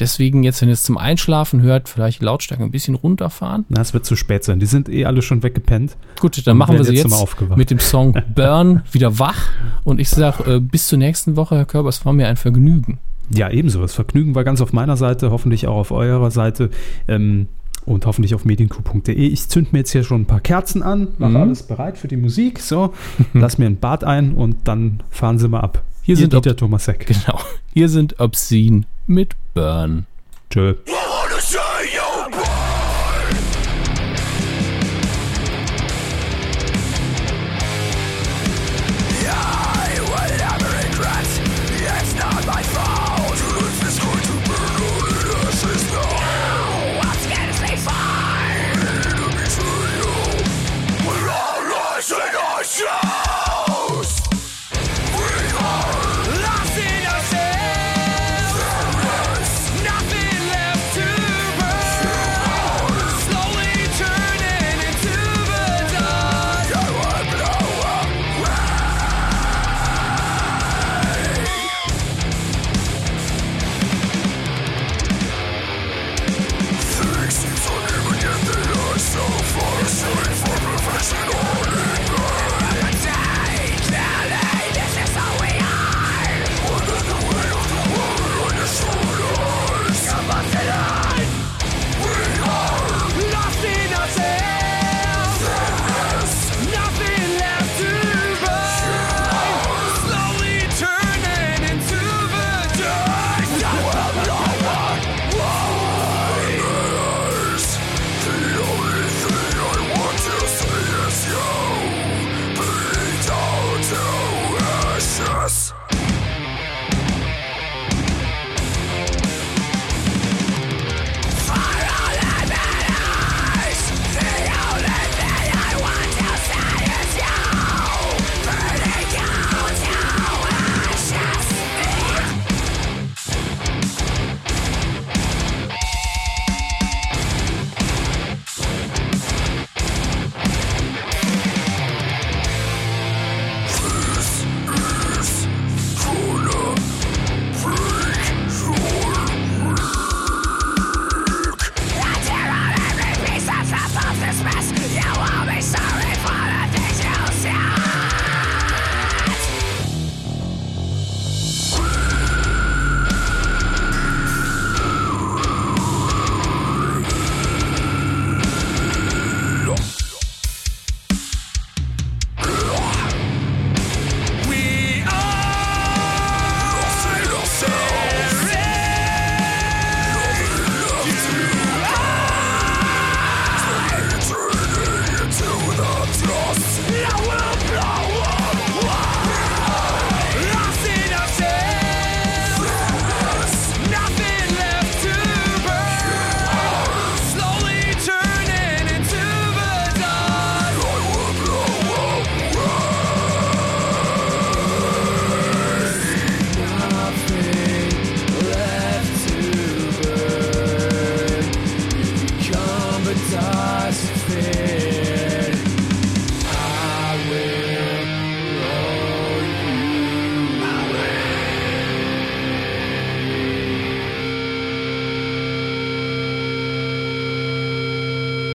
Deswegen jetzt, wenn ihr es zum Einschlafen hört, vielleicht Lautstärke ein bisschen runterfahren. Na, es wird zu spät sein. Die sind eh alle schon weggepennt. Gut, dann machen wir sie jetzt jetzt mit dem Song Burn wieder wach. Und ich sag äh, bis zur nächsten Woche, Herr Körber, es war mir ein Vergnügen. Ja, ebenso. Das Vergnügen war ganz auf meiner Seite, hoffentlich auch auf eurer Seite ähm, und hoffentlich auf medienku.de. Ich zünd mir jetzt hier schon ein paar Kerzen an, mache Mhm. alles bereit für die Musik. So, lass mir ein Bad ein und dann fahren Sie mal ab. Hier Ihr sind Dieter Thomas Heck. Genau. Hier sind Obscene mit Burn. Tschö.